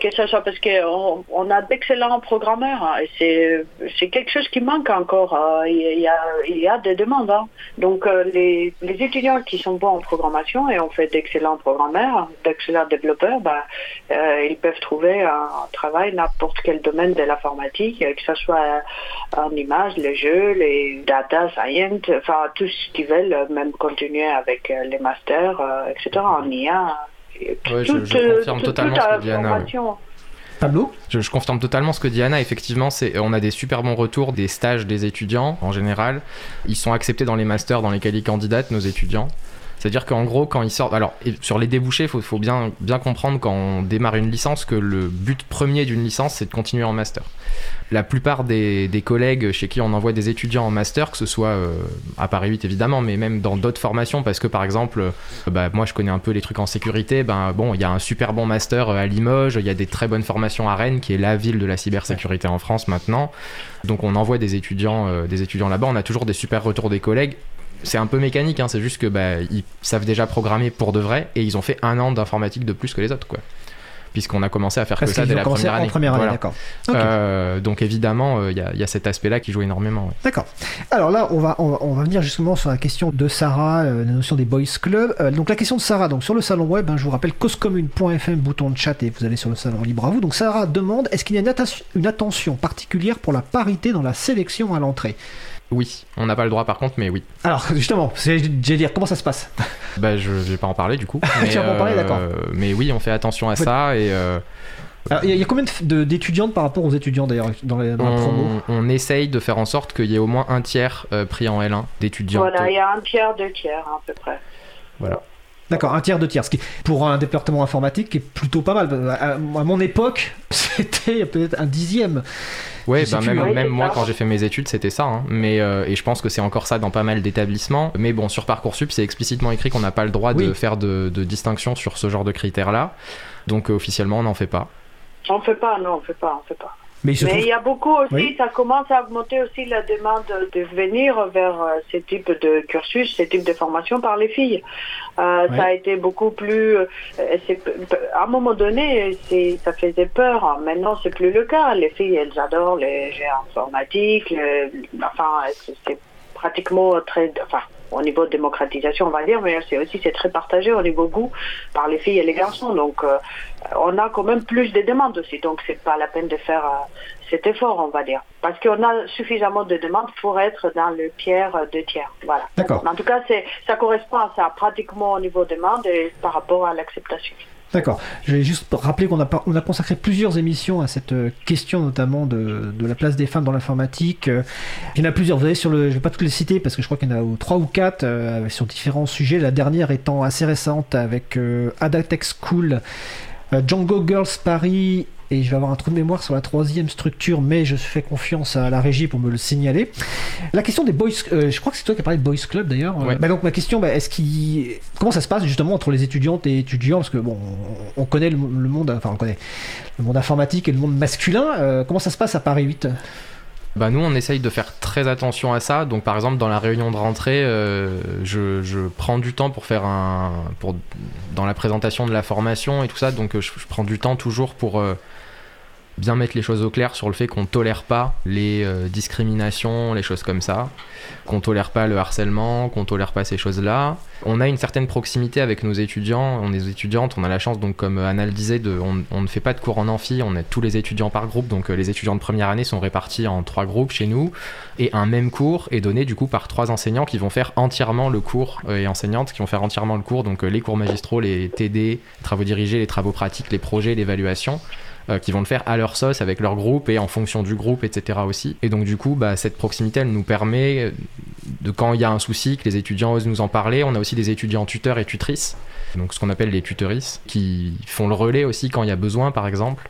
Que ce soit parce qu'on on a d'excellents programmeurs hein, et c'est quelque chose qui manque encore. hein. Il y a, y a des demandes. hein. Donc euh, les, les étudiants qui sont bons en programmation et on fait d'excellents programmeurs, d'excellents développeurs, bah, euh, ils peuvent trouver un travail n'importe quel domaine de l'informatique, euh, que ce soit en images, les jeux, les data science, enfin tout ce qu'ils veulent, euh, même continuer avec euh, les masters, euh, etc. en IA. Ouais, je- toute, je euh, confirme toute- totalement toute ce que Anna, ouais. Pablo Je, je confirme totalement ce que dit Anna. Effectivement, c'est, on a des super bons retours des stages des étudiants en général. Ils sont acceptés dans les masters dans lesquels ils candidatent, nos étudiants. C'est-à-dire qu'en gros, quand ils sortent. Alors, sur les débouchés, il faut, bien, comprendre quand on démarre une licence que le but premier d'une licence, c'est de continuer en master. La plupart des, collègues chez qui on envoie des étudiants en master, que ce soit euh, à Paris 8 évidemment, mais même dans d'autres formations, parce que par exemple, euh, bah, moi je connais un peu les trucs en sécurité, ben bon, il y a un super bon master euh, à Limoges, il y a des très bonnes formations à Rennes, qui est la ville de la cybersécurité en France maintenant. Donc on envoie des étudiants, des étudiants là-bas, on a toujours des super retours des collègues. C'est un peu mécanique, hein, c'est juste que bah, ils savent déjà programmer pour de vrai et ils ont fait un an d'informatique de plus que les autres, quoi. Puisqu'on a commencé à faire Parce que ça dès la première année. en première année, Voilà. d'accord. Ok. Euh, donc évidemment, euh, il y, a- il y a cet aspect-là qui joue énormément. ouais. D'accord. Alors là, on va, on va, on va venir justement sur la question de Sarah, euh, la notion des boys club. Euh, donc la question de Sarah, donc sur le salon web, hein, je vous rappelle causecommune.fm, bouton de chat et vous allez sur le salon libre à vous. Donc Sarah demande, est-ce qu'il y a une attention particulière pour la parité dans la sélection à l'entrée? Oui, on n'a pas le droit par contre, mais oui. Alors <laughs> justement, c'est- j'allais dire, comment ça se passe? Bah, je vais pas en parler du coup. Mais, <laughs> Tu vas pas en parler, d'accord. Mais oui, on fait attention à Ouais. ça et euh, Il y, a- il y a combien de- de- d'étudiantes par rapport aux étudiants d'ailleurs dans, les- dans la promo? on, on essaye de faire en sorte qu'il y ait au moins un tiers euh, pris en L1 d'étudiants. Voilà, il y a un tiers, deux tiers à peu près. D'accord, un tiers, deux tiers. Ce qui, pour un département informatique, est plutôt pas mal. À, à mon époque, <laughs> c'était peut-être un dixième. Ouais, Je sais bah même, même Oui, moi quand j'ai fait mes études c'était ça, hein. mais euh, et je pense que c'est encore ça dans pas mal d'établissements. Mais bon sur parcoursup c'est explicitement écrit qu'on n'a pas le droit de Oui. faire de, de distinction sur ce genre de critères là, donc euh, officiellement on n'en fait pas. On fait pas, non, on fait pas, on fait pas. Mais il trouve. y a beaucoup aussi, Oui. ça commence à augmenter aussi la demande de venir vers euh, ce type de cursus, ce type de formation par les filles. Euh, Ouais. Ça a été beaucoup plus. euh, à un moment donné, ça faisait peur. Maintenant, c'est plus le cas. Les filles, elles adorent les jeux informatiques. enfin, c'est- c'est pratiquement très. Enfin, au niveau de démocratisation, on va dire, mais c'est aussi c'est très partagé au niveau goût par les filles et les garçons. Donc, euh, on a quand même plus de demandes aussi. Donc, c'est pas la peine de faire euh, cet effort, on va dire. Parce qu'on a suffisamment de demandes pour être dans le tiers, euh, deux tiers. Voilà. D'accord. En tout cas, ça correspond à ça, pratiquement au niveau demande et par rapport à l'acceptation. D'accord. Je vais juste rappeler qu'on a, par- on a consacré plusieurs émissions à cette euh, question, notamment de, de la place des femmes dans l'informatique. Il y en a plusieurs. Vous avez sur le, je vais pas toutes les citer parce que je crois qu'il y en a trois ou quatre euh, sur différents sujets. La dernière étant assez récente avec euh, Adatech School, Django Girls Paris. Et je vais avoir un trou de mémoire sur la troisième structure, mais je fais confiance à la régie pour me le signaler. La question des boys, euh, je crois que c'est toi qui as parlé de boys club d'ailleurs. Ouais. Bah donc ma question, bah, est-ce comment ça se passe justement entre les étudiantes et étudiants, parce que bon, on, on connaît le, le monde, enfin on connaît le monde informatique et le monde masculin. euh, comment ça se passe à Paris 8 Bah nous on essaye de faire très attention à ça. Donc par exemple dans la réunion de rentrée, euh, je, je prends du temps pour faire un, pour dans la présentation de la formation et tout ça. Donc euh, je, je prends du temps toujours pour euh, bien mettre les choses au clair sur le fait qu'on tolère pas les euh, discriminations, les choses comme ça, qu'on tolère pas le harcèlement, qu'on tolère pas ces choses-là. On a une certaine proximité avec nos étudiants, on est étudiantes, on a la chance donc comme Anna le disait, de, on, ne fait pas de cours en amphi, on a tous les étudiants par groupe, donc euh, les étudiants de première année sont répartis en trois groupes chez nous, et un même cours est donné du coup par trois enseignants qui vont faire entièrement le cours, euh, et enseignantes qui vont faire entièrement le cours, donc euh, les cours magistraux, les TD, les travaux dirigés, les travaux pratiques, les projets, l'évaluation euh, qui vont le faire à leur sauce avec leur groupe et en fonction du groupe, etc. aussi. Et donc du coup, bah, cette proximité, elle nous permet de quand il y a un souci, que les étudiants osent nous en parler. On a aussi des étudiants tuteurs et tutrices, donc ce qu'on appelle les tutrices, qui font le relais aussi quand il y a besoin, par exemple.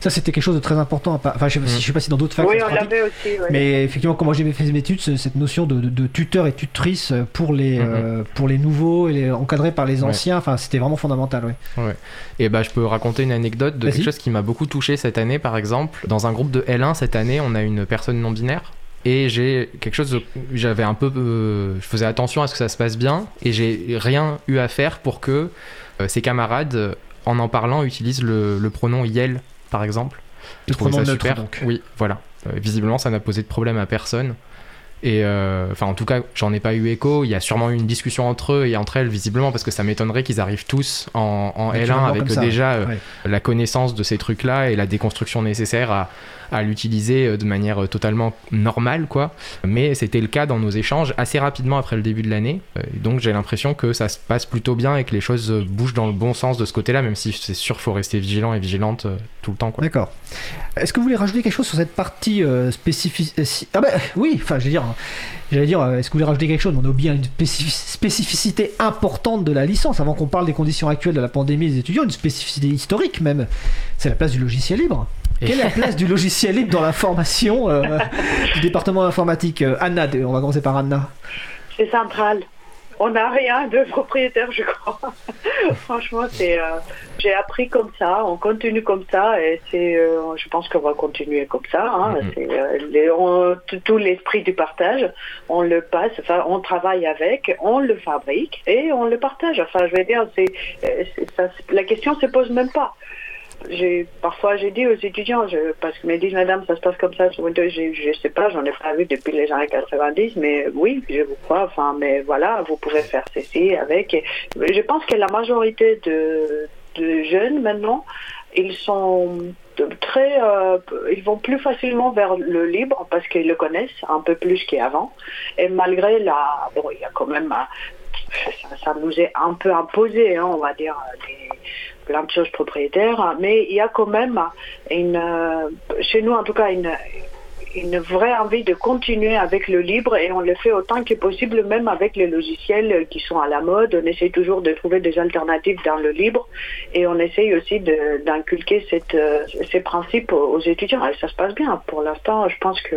Ça c'était quelque chose de très important. Enfin, je sais, si- Mm. sais pas si dans d'autres facs oui, on l'avait aussi. ouais. Mais effectivement, quand moi j'ai fait mes études, ce- cette notion de, de- de tuteur et tutrice pour les, Mhm. euh, pour les nouveaux et les, encadrés par les Ouais. anciens, enfin, c'était vraiment fondamental. Ouais. Et bah, je peux raconter une anecdote de quelque chose qui m'a beaucoup touché cette année, par exemple. Dans un groupe de L1 cette année, on a une personne non binaire. Et j'ai quelque chose, j'avais un peu, euh, je faisais attention à ce que ça se passe bien, et j'ai rien eu à faire pour que euh, ses camarades, en en parlant, utilisent le, le pronom Yel, par exemple. Le Je pronom ça neutre, super. donc. Oui, voilà. Euh, visiblement, ça n'a posé de problème à personne. Et euh, enfin, en tout cas, j'en ai pas eu écho. Il y a sûrement eu une discussion entre eux et entre elles, visiblement, parce que ça m'étonnerait qu'ils arrivent tous en, en L1 Naturellement avec déjà euh, ouais. la connaissance de ces trucs-là et la déconstruction nécessaire à, à l'utiliser euh, de manière totalement normale, quoi. Mais c'était le cas dans nos échanges assez rapidement après le début de l'année. Donc j'ai l'impression que ça se passe plutôt bien et que les choses bougent dans le bon sens de ce côté-là, même si c'est sûr, faut rester vigilant et vigilante tout le temps, quoi. D'accord. Est-ce que vous voulez rajouter quelque chose sur cette partie euh, spécifique Ah ben oui, enfin je veux dire, j'allais dire, euh, est-ce que vous voulez rajouter quelque chose? On a bien une spécifi- spécificité importante de la licence, avant qu'on parle des conditions actuelles de la pandémie des étudiants, une spécificité historique même, c'est la place du logiciel libre. Et- Quelle est la place du logiciel libre dans la formation euh, du département informatique Euh, Anna, on va commencer par Anna. C'est central. On n'a rien de propriétaire, je crois. <laughs> Franchement, c'est. euh, j'ai appris comme ça, on continue comme ça, et c'est. euh, je pense qu'on va continuer comme ça. hein. Mhm. C'est, euh, les- on- tout, l'esprit du partage, on le passe, enfin, on travaille avec, on le fabrique et on le partage. Enfin, je veux dire, c'est, la question se pose même pas. J'ai parfois j'ai dit aux étudiants je, parce qu'ils me disent madame ça se passe comme ça sur je, je sais pas j'en ai pas vu depuis les années 90 mais oui je vous crois enfin mais voilà vous pouvez faire ceci avec. Je pense que la majorité de, jeunes maintenant ils sont très euh, ils vont plus facilement vers le libre parce qu'ils le connaissent un peu plus qu'avant. Et malgré la bon il y a quand même euh, ça, nous est un peu imposé hein, on va dire plein de choses propriétaires, mais il y a quand même une, euh, chez nous en tout cas, une, une vraie envie de continuer avec le libre et on le fait autant que possible, même avec les logiciels qui sont à la mode. On essaye toujours de trouver des alternatives dans le libre et on essaye aussi d'inculquer euh, ces principes aux étudiants. Et ça se passe bien. Pour l'instant, je pense que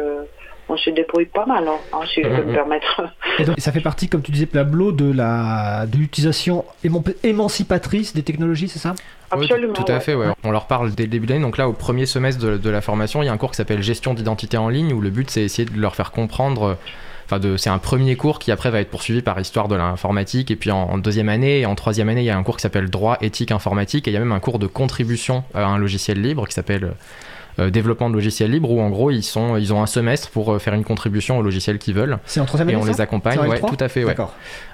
on se débrouille pas mal, hein, si je peux me permettre. Et donc, ça fait partie, comme tu disais, Pablo, de la de l'utilisation émancipatrice des technologies, c'est ça? Absolument. tout à fait, ouais. On leur parle dès le début d'année. Donc là, au premier semestre de, la formation, il y a un cours qui s'appelle Gestion d'identité en ligne, où le but, c'est essayer de leur faire comprendre. Enfin, c'est un premier cours qui après va être poursuivi par histoire de l'informatique. Et puis en, deuxième année et en troisième année, il y a un cours qui s'appelle droit éthique informatique. Et il y a même un cours de contribution à un logiciel libre qui s'appelle euh, développement de logiciels libres où en gros ils sont ils ont un semestre pour euh, faire une contribution au logiciel qu'ils veulent. C'est en troisième Et on les accompagne, ouais, tout à fait, ouais.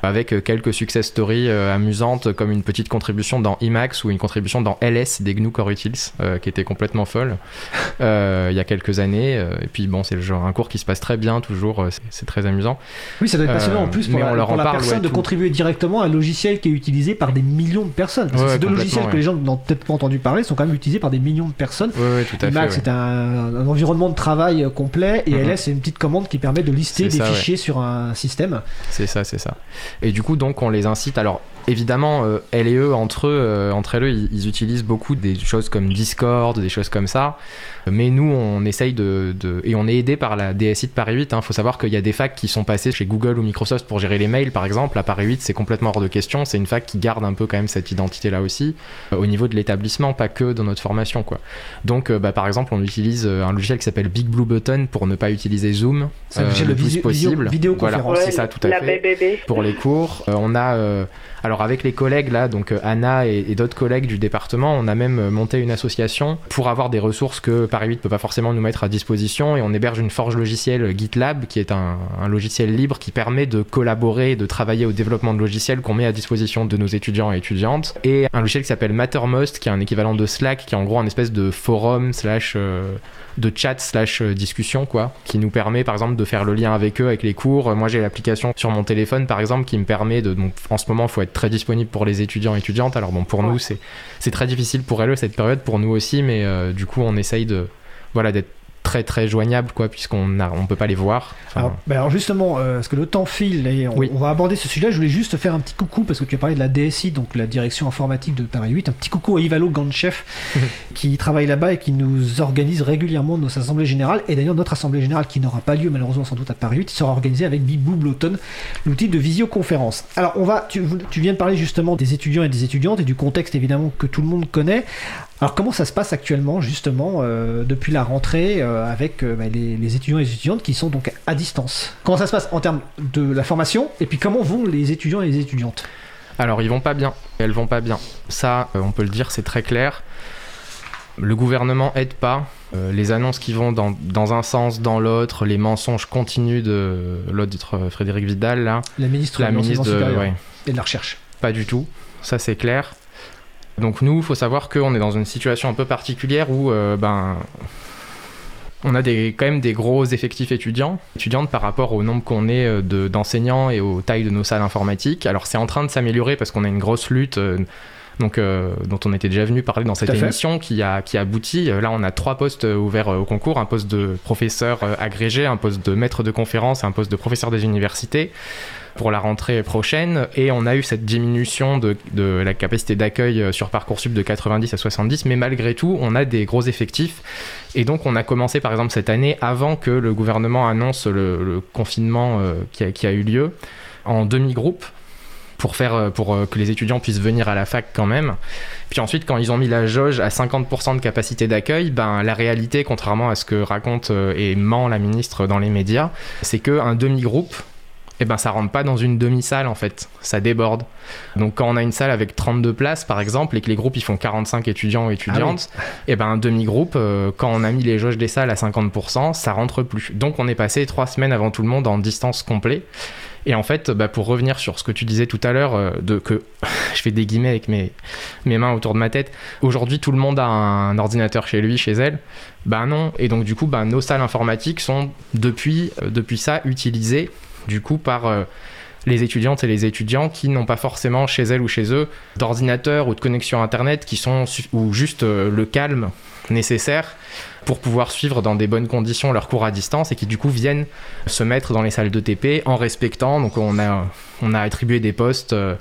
Avec euh, quelques success stories amusantes comme une petite contribution dans Emacs ou une contribution dans LS des GNU Core Utils qui était complètement folle il y a quelques années. et puis bon, c'est le genre un cours qui se passe très bien toujours, c'est très amusant. Oui, ça doit être passionnant en plus pour, la, pour la, personne de contribuer directement à un logiciel qui est utilisé par des millions de personnes. Parce que ces deux logiciels que les gens n'ont peut-être pas entendu parler sont quand même utilisés par des millions de personnes. Oui, tout à fait c'est un, environnement de travail complet et LS, c'est une petite commande qui permet de lister des fichiers sur un système. C'est ça, c'est ça. Et du coup, donc, on les incite. Alors, évidemment, euh, elle et eux, entre eux, euh, entre elles, ils, utilisent beaucoup des choses comme Discord, des choses comme ça. Mais nous, on essaye de, et on est aidé par la DSI de Paris 8. Il hein. faut savoir qu'il y a des facs qui sont passés chez Google ou Microsoft pour gérer les mails, par exemple. À Paris 8, c'est complètement hors de question. C'est une fac qui garde un peu quand même cette identité-là aussi, euh, au niveau de l'établissement, pas que dans notre formation, quoi. Donc, bah, par exemple, on utilise un logiciel qui s'appelle Big Blue Button pour ne pas utiliser Zoom le plus possible. Voilà, c'est ça, tout à fait. Pour les cours, on a alors avec les collègues là, donc euh, Anna et, d'autres collègues du département, on a même euh, monté une association pour avoir des ressources que Paris 8 peut pas forcément nous mettre à disposition et on héberge une forge logicielle GitLab qui est un, logiciel libre qui permet de collaborer et de travailler au développement de logiciels qu'on met à disposition de nos étudiants et étudiantes. Et un logiciel qui s'appelle Mattermost qui est un équivalent de Slack qui est en gros un espèce de forum slash euh, de chat slash euh, discussion quoi, qui nous permet par exemple de faire le lien avec eux, avec les cours. Moi j'ai l'application sur mon téléphone par exemple qui me permet de, donc en ce moment il faut être très disponible pour les étudiants et étudiantes. Alors bon pour nous c'est c'est très difficile pour elles cette période, pour nous aussi, mais euh, du coup on essaye de voilà d'être très très joignable quoi puisqu'on on peut pas les voir. Ben alors, justement euh, parce que le temps file et on, on, va aborder ce sujet je voulais juste faire un petit coucou parce que tu as parlé de la DSI donc la direction informatique de Paris 8 un petit coucou à Ivalo Ganchef qui travaille là-bas et qui nous organise régulièrement nos assemblées générales. Et d'ailleurs notre assemblée générale qui n'aura pas lieu malheureusement sans doute à Paris 8 sera organisée avec Bibou Bloton l'outil de visioconférence. Alors on va tu, tu viens de parler justement des étudiants et des étudiantes et du contexte évidemment que tout le monde connaît alors comment ça se passe actuellement justement euh, depuis la rentrée euh, avec euh, bah, les, étudiants et les étudiantes qui sont donc à distance? Comment ça se passe en termes de la formation? Et puis comment vont les étudiants et les étudiantes? Alors ils vont pas bien, elles vont pas bien. Ça, on peut le dire, c'est très clair. Le gouvernement aide pas. les annonces qui vont dans, dans un sens, dans l'autre, les mensonges continus de l'autre Frédéric Vidal là. La ministre, la ministre de, et de la recherche. Pas du tout. Ça c'est clair. Donc nous, il faut savoir qu'on est dans une situation un peu particulière où euh, ben, on a des, quand même des gros effectifs étudiants, étudiantes par rapport au nombre qu'on est euh, d'enseignants et aux tailles de nos salles informatiques. Alors c'est en train de s'améliorer parce qu'on a une grosse lutte. Euh, donc, dont on était déjà venu parler dans cette émission qui a, qui aboutit. Là, on a trois postes ouverts au concours un poste de professeur agrégé, un poste de maître de conférence et un poste de professeur des universités pour la rentrée prochaine. Et on a eu cette diminution de, la capacité d'accueil euh, sur Parcoursup de 90 à 70, mais malgré tout, on a des gros effectifs. Et donc, on a commencé par exemple cette année, avant que le gouvernement annonce le, confinement euh, qui, a, eu lieu, en demi-groupe pour faire euh, pour que les étudiants puissent venir à la fac quand même. Puis ensuite quand ils ont mis la jauge à 50% de capacité d'accueil, ben la réalité contrairement à ce que raconte et ment la ministre dans les médias, c'est que un demi-groupe eh ben ça rentre pas dans une demi-salle en fait, ça déborde. Donc quand on a une salle avec 32 places par exemple et que les groupes ils font 45 étudiants ou étudiantes, ah et eh ben un demi-groupe, euh, quand on a mis les jauges des salles à 50%, ça rentre plus. Donc on est passé trois semaines avant tout le monde en distance complet. Et en fait, bah, pour revenir sur ce que tu disais tout à l'heure, euh, de que <laughs> je fais des guillemets avec mes, mes mains autour de ma tête, aujourd'hui tout le monde a un ordinateur chez lui, chez elle. Ben non. Et donc du coup, ben, nos salles informatiques sont depuis, euh, depuis ça utilisées du coup par euh, les étudiantes et les étudiants qui n'ont pas forcément chez elles ou chez eux d'ordinateur ou de connexion internet qui sont ou juste euh, le calme nécessaire pour pouvoir suivre dans des bonnes conditions leurs cours à distance et qui du coup viennent se mettre dans les salles de TP en respectant. Donc on a on a attribué des postes euh,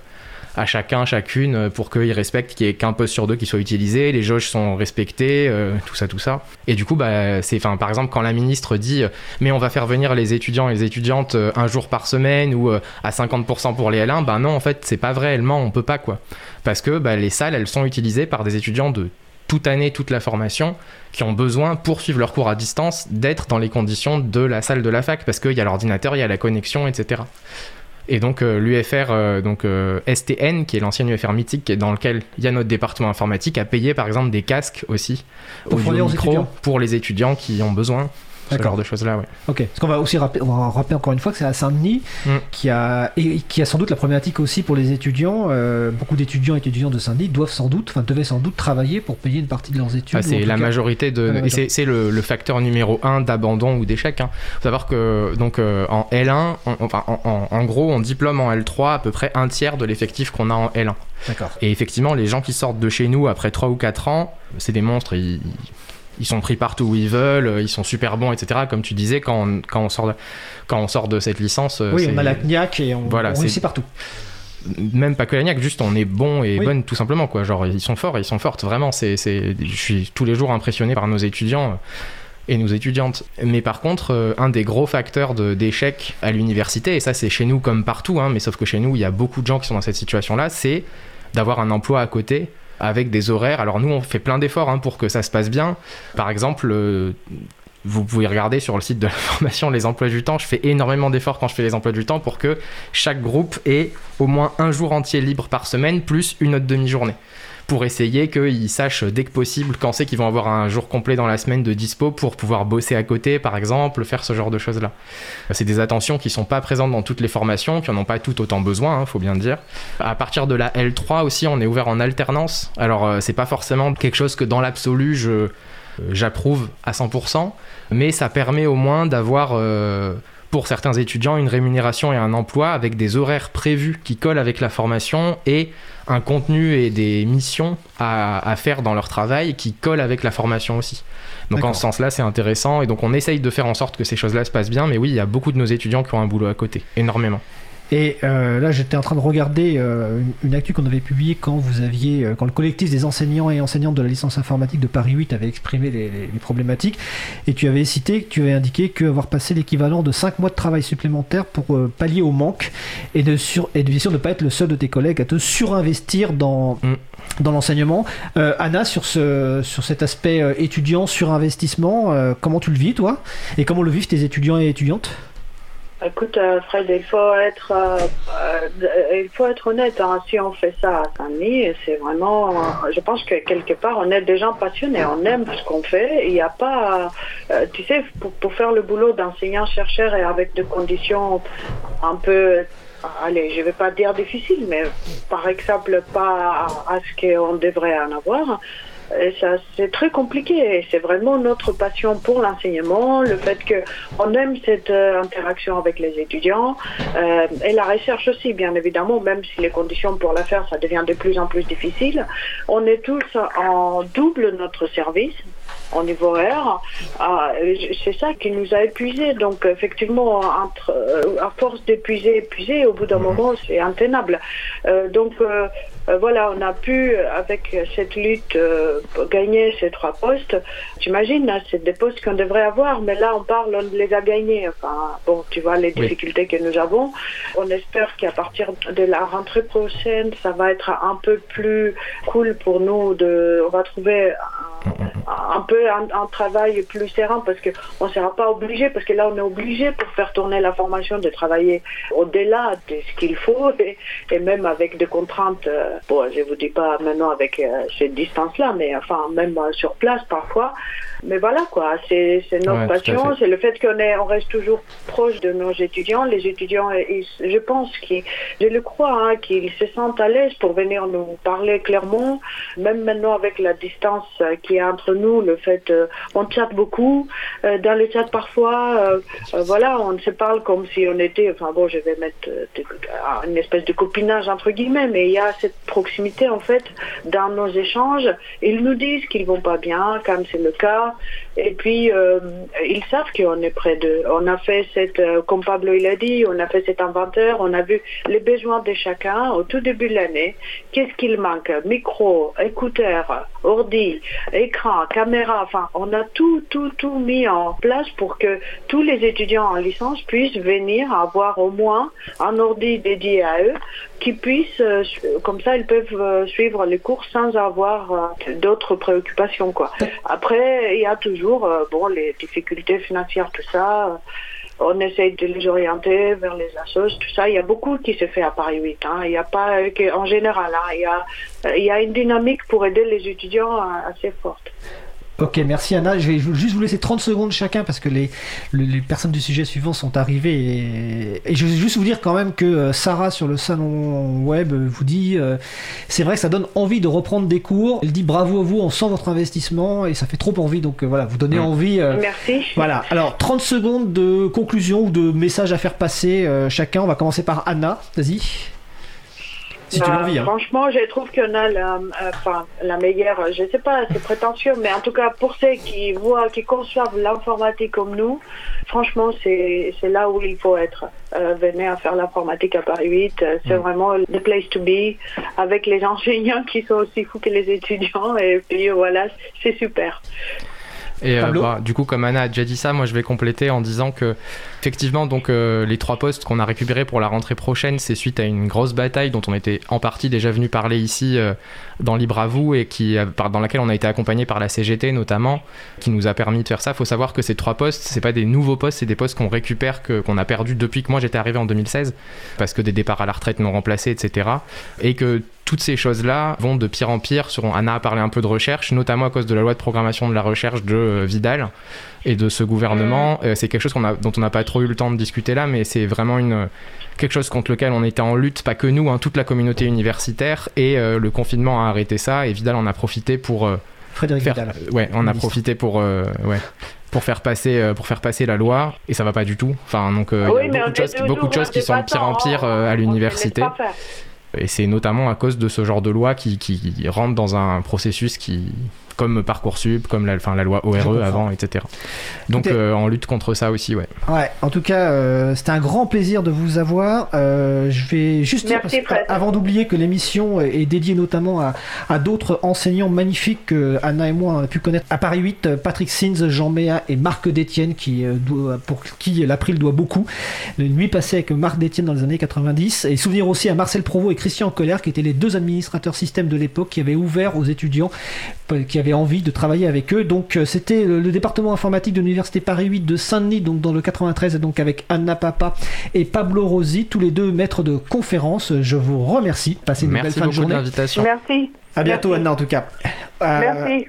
à chacun, chacune, euh, pour qu'ils respectent qu'il n'y ait qu'un poste sur deux qui soit utilisé, les jauges sont respectées, euh, tout ça, tout ça. Et du coup, bah, c'est, enfin, par exemple, quand la ministre dit, euh, mais on va faire venir les étudiants et les étudiantes un jour par semaine ou à 50% pour les L1, ben non, en fait, c'est pas vrai, elle ment, on peut pas, quoi. Parce que bah, les salles, elles sont utilisées par des étudiants de toute année, toute la formation, qui ont besoin, pour suivre leur cours à distance, d'être dans les conditions de la salle de la fac, parce qu'il y a l'ordinateur, il y a la connexion, etc. Et donc euh, l'UFR, euh, donc euh, STN, qui est l'ancienne UFR mythique, dans lequel il y a notre département informatique, a payé par exemple des casques aussi Pour aux étudiants. pour les étudiants qui ont besoin. Ce genre de choses-là, ouais. Ok. Parce qu'on va aussi rappeler, on va rappeler encore une fois que c'est à Saint-Denis Mm. qui a et qui a sans doute la problématique aussi pour les étudiants. Euh, beaucoup d'étudiants et étudiantes de Saint-Denis doivent sans doute, enfin devaient sans doute travailler pour payer une partie de leurs études. Ah, c'est la cas- majorité de. Et c'est le, le facteur numéro un d'abandon ou d'échec. Hein. faut savoir que donc euh, en L1, on- enfin en, en- en gros, on diplôme en L3 à peu près un tiers de l'effectif qu'on a en L1. D'accord. Et effectivement, les gens qui sortent de chez nous après 3 ou 4 ans, c'est des monstres. Ils, ils sont pris partout où ils veulent, ils sont super bons, etc. Comme tu disais, quand on, quand on, sort, de, quand on sort de cette licence, euh, Oui, on a la CNIAC et on, Voilà, on réussit partout. même pas que la niaque, juste on est bon et Oui. bonne tout simplement quoi. Genre ils sont forts, ils sont fortes vraiment. C'est, c'est, je suis tous les jours impressionné par nos étudiants euh, et nos étudiantes. Mais par contre, euh, un des gros facteurs de- d'échec à l'université, et ça c'est chez nous comme partout, hein, mais sauf que chez nous il y a beaucoup de gens qui sont dans cette situation-là, c'est d'avoir un emploi à côté avec des horaires. Alors nous on fait plein d'efforts hein, pour que ça se passe bien. Par exemple. euh, vous pouvez regarder sur le site de la <laughs> formation les emplois du temps. Je fais énormément d'efforts quand je fais les emplois du temps pour que chaque groupe ait au moins un jour entier libre par semaine plus une autre demi-journée. Pour essayer qu'ils sachent dès que possible quand c'est qu'ils vont avoir un jour complet dans la semaine de dispo pour pouvoir bosser à côté, par exemple, faire ce genre de choses-là. C'est des attentions qui sont pas présentes dans toutes les formations, qui en ont pas toutes autant besoin, hein, faut bien le dire. À partir de la L3 aussi, on est ouvert en alternance. Alors euh, c'est pas forcément quelque chose que dans l'absolu je euh, j'approuve à 100%, mais ça permet au moins d'avoir euh, pour certains étudiants une rémunération et un emploi avec des horaires prévus qui collent avec la formation et un contenu et des missions à, à faire dans leur travail qui collent avec la formation aussi. Donc en ce sens-là, c'est intéressant et donc on essaye de faire en sorte que ces choses-là se passent bien, mais oui, il y a beaucoup de nos étudiants qui ont un boulot à côté, énormément. Et euh, là, j'étais en train de regarder euh, une, une actu qu'on avait publiée quand vous aviez, euh, quand le collectif des enseignants et enseignantes de la licence informatique de Paris 8 avait exprimé les, les- les problématiques. Et tu avais cité, tu avais indiqué qu'avoir passé l'équivalent de 5 mois de travail supplémentaire pour pallier au manque et de, sur, et de bien sûr ne pas être le seul de tes collègues à te surinvestir dans, Mm. dans l'enseignement. Anna, sur, ce, sur cet aspect étudiant, surinvestissement, comment tu le vis toi? Et comment le vivent tes étudiants et étudiantes? Écoute, euh, Fred, il faut être, euh, euh, il faut être honnête. hein. Si on fait ça à Saint-Denis, c'est vraiment. euh, je pense que quelque part, on est des gens passionnés. On aime ce qu'on fait. Il n'y a pas, euh, tu sais, pour, pour faire le boulot d'enseignant-chercheur et avec des conditions un peu. Allez, je vais pas dire difficiles, mais par exemple pas à ce qu'on devrait en avoir. Et ça, c'est très compliqué. C'est vraiment notre passion pour l'enseignement, le fait que on aime cette euh, interaction avec les étudiants euh, et la recherche aussi, bien évidemment, même si les conditions pour la faire, ça devient de plus en plus difficile. On est tous en double notre service au niveau horaire. Ah, c'est ça qui nous a épuisés. Donc, effectivement, entre, euh, à force d'épuiser, épuiser, au bout d'un moment, c'est intenable. Euh, donc, euh, voilà, on a pu, avec cette lutte, euh, gagner ces trois postes. J'imagine, hein, c'est des postes qu'on devrait avoir, mais là, on parle, on les a gagnés. Enfin, bon, tu vois les Oui. difficultés que nous avons. On espère qu'à partir de la rentrée prochaine, ça va être un peu plus cool pour nous. De, on va trouver un, un peu un, un travail plus serein parce que on sera pas obligé, parce que là, on est obligé pour faire tourner la formation de travailler au-delà de ce qu'il faut <laughs> et, et même avec des contraintes. euh, bon, je vous dis pas maintenant avec euh, cette distance-là, mais enfin même euh, sur place parfois. Mais voilà quoi, c'est notre Ouais, passion, c'est le fait qu'on est, on reste toujours proche de nos étudiants. Les étudiants, ils- je pense qu'ils, je le crois, hein, qu'ils se sentent à l'aise pour venir nous parler clairement. Même maintenant avec la distance euh, qui est entre nous, le fait, euh, on chatte beaucoup. Euh, dans le chat parfois, euh, euh, voilà, on se parle comme si on était, enfin bon, je vais mettre euh, de- ah, une espèce de copinage entre guillemets, mais il y a cette proximité en fait dans nos échanges. Ils nous disent qu'ils vont pas bien, comme c'est le cas, et puis euh, ils savent qu'on est près d'eux. On a fait cette, euh, comme il a dit, on a fait cet inventaire, on a vu les besoins de chacun au tout début de l'année. Qu'est-ce qu'il manque? Micro, écouteurs, ordi, écran, caméra, enfin, on a tout, tout, tout mis en place pour que tous les étudiants en licence puissent venir avoir au moins un ordi dédié à eux, qui puissent, euh, comme ça, ils peuvent euh, suivre les cours sans avoir euh, d'autres préoccupations, quoi. Après, il y a toujours, bon, les difficultés financières, tout ça. on essaye de les orienter vers les assos, tout ça. Il y a beaucoup qui se fait à Paris 8. Hein. Il y a pas, en général, hein, il, y a, il y a une dynamique pour aider les étudiants assez forte. Ok, merci Anna. Je vais juste vous laisser 30 secondes chacun parce que les, le- les personnes du sujet suivant sont arrivées. Et, et je vais juste vous dire quand même que euh, Sarah sur le salon web vous dit euh, c'est vrai que ça donne envie de reprendre des cours. Elle dit bravo à vous, on sent votre investissement et ça fait trop envie. Donc euh, voilà, vous donnez Mm. envie. euh, Merci. voilà, alors 30 secondes de conclusion ou de message à faire passer euh, chacun. On va commencer par Anna. Vas-y. Si tu as envie. Hein. Franchement, je trouve qu'on a la, euh, enfin, la meilleure, je sais pas, c'est prétentieux, mais en tout cas, pour ceux qui voient, qui conçoivent l'informatique comme nous, franchement, c'est c'est là où il faut être. Euh, venez à faire l'informatique à Paris 8, euh, c'est Mm. vraiment the place to be, avec les enseignants qui sont aussi fous que les étudiants, et puis voilà, c'est super. Et euh, bah, du coup, comme Anna a déjà dit ça, moi je vais compléter en disant que effectivement, donc euh, les trois postes qu'on a récupérés pour la rentrée prochaine, c'est suite à une grosse bataille dont on était en partie déjà venu parler ici euh, dans Libre à vous et qui, euh, dans laquelle on a été accompagné par la CGT notamment, qui nous a permis de faire ça. Faut savoir que ces trois postes, c'est pas des nouveaux postes, c'est des postes qu'on récupère, que- qu'on a perdu depuis que moi j'étais arrivé en 2016, parce que des départs à la retraite non remplacés, etc. Et que toutes ces choses-là vont de pire en pire. Sur, Anna a parlé un peu de recherche, notamment à cause de la loi de programmation de la recherche de Vidal et de ce gouvernement. Euh, c'est quelque chose qu'on a, dont on n'a pas trop eu le temps de discuter là, mais c'est vraiment une, quelque chose contre lequel on était en lutte, pas que nous, hein, toute la communauté universitaire. Et euh, le confinement a arrêté ça, et Vidal en a profité pour euh, Frédéric faire, Vidal. euh, ouais, on a Ministre. profité pour, euh, ouais, pour faire passer, pour faire passer la loi, et ça va pas du tout. Enfin, donc euh, il y a beaucoup de choses, beaucoup de choses qui sont de pire en pire euh, à l'université. Et c'est notamment à cause de ce genre de loi qui, qui rentre dans un processus qui, comme Parcoursup, comme la, enfin, la loi. ORE avant, etc. Donc euh, en lutte contre ça aussi, ouais. Ouais, en tout cas, euh, c'était un grand plaisir de vous avoir. Euh, je vais juste dire, Merci, Fred. avant d'oublier que l'émission est dédiée notamment à, à d'autres enseignants magnifiques que Anna et moi on a pu connaître à Paris 8, euh, Patrick Sins, Jean Méa et Marc Détienne, qui, euh, doit- pour qui l'April doit beaucoup. Une nuit passée avec Marc Détienne dans les années 90. Et souvenir aussi à Marcel Provost et Christian Colère, qui étaient les deux administrateurs système de l'époque, qui avaient ouvert aux étudiants euh, qui avaient envie de travailler avec eux. Donc euh, c'était le, le département informatique de l'université Paris 8 de Saint-Denis, donc dans le 93, et donc avec Anna Papa et Pablo Rosi, tous les deux maîtres de conférence. Je vous remercie. Passez une belle fin de journée. l'invitation. Merci. À bientôt Merci. Anna en tout cas. Euh, Merci.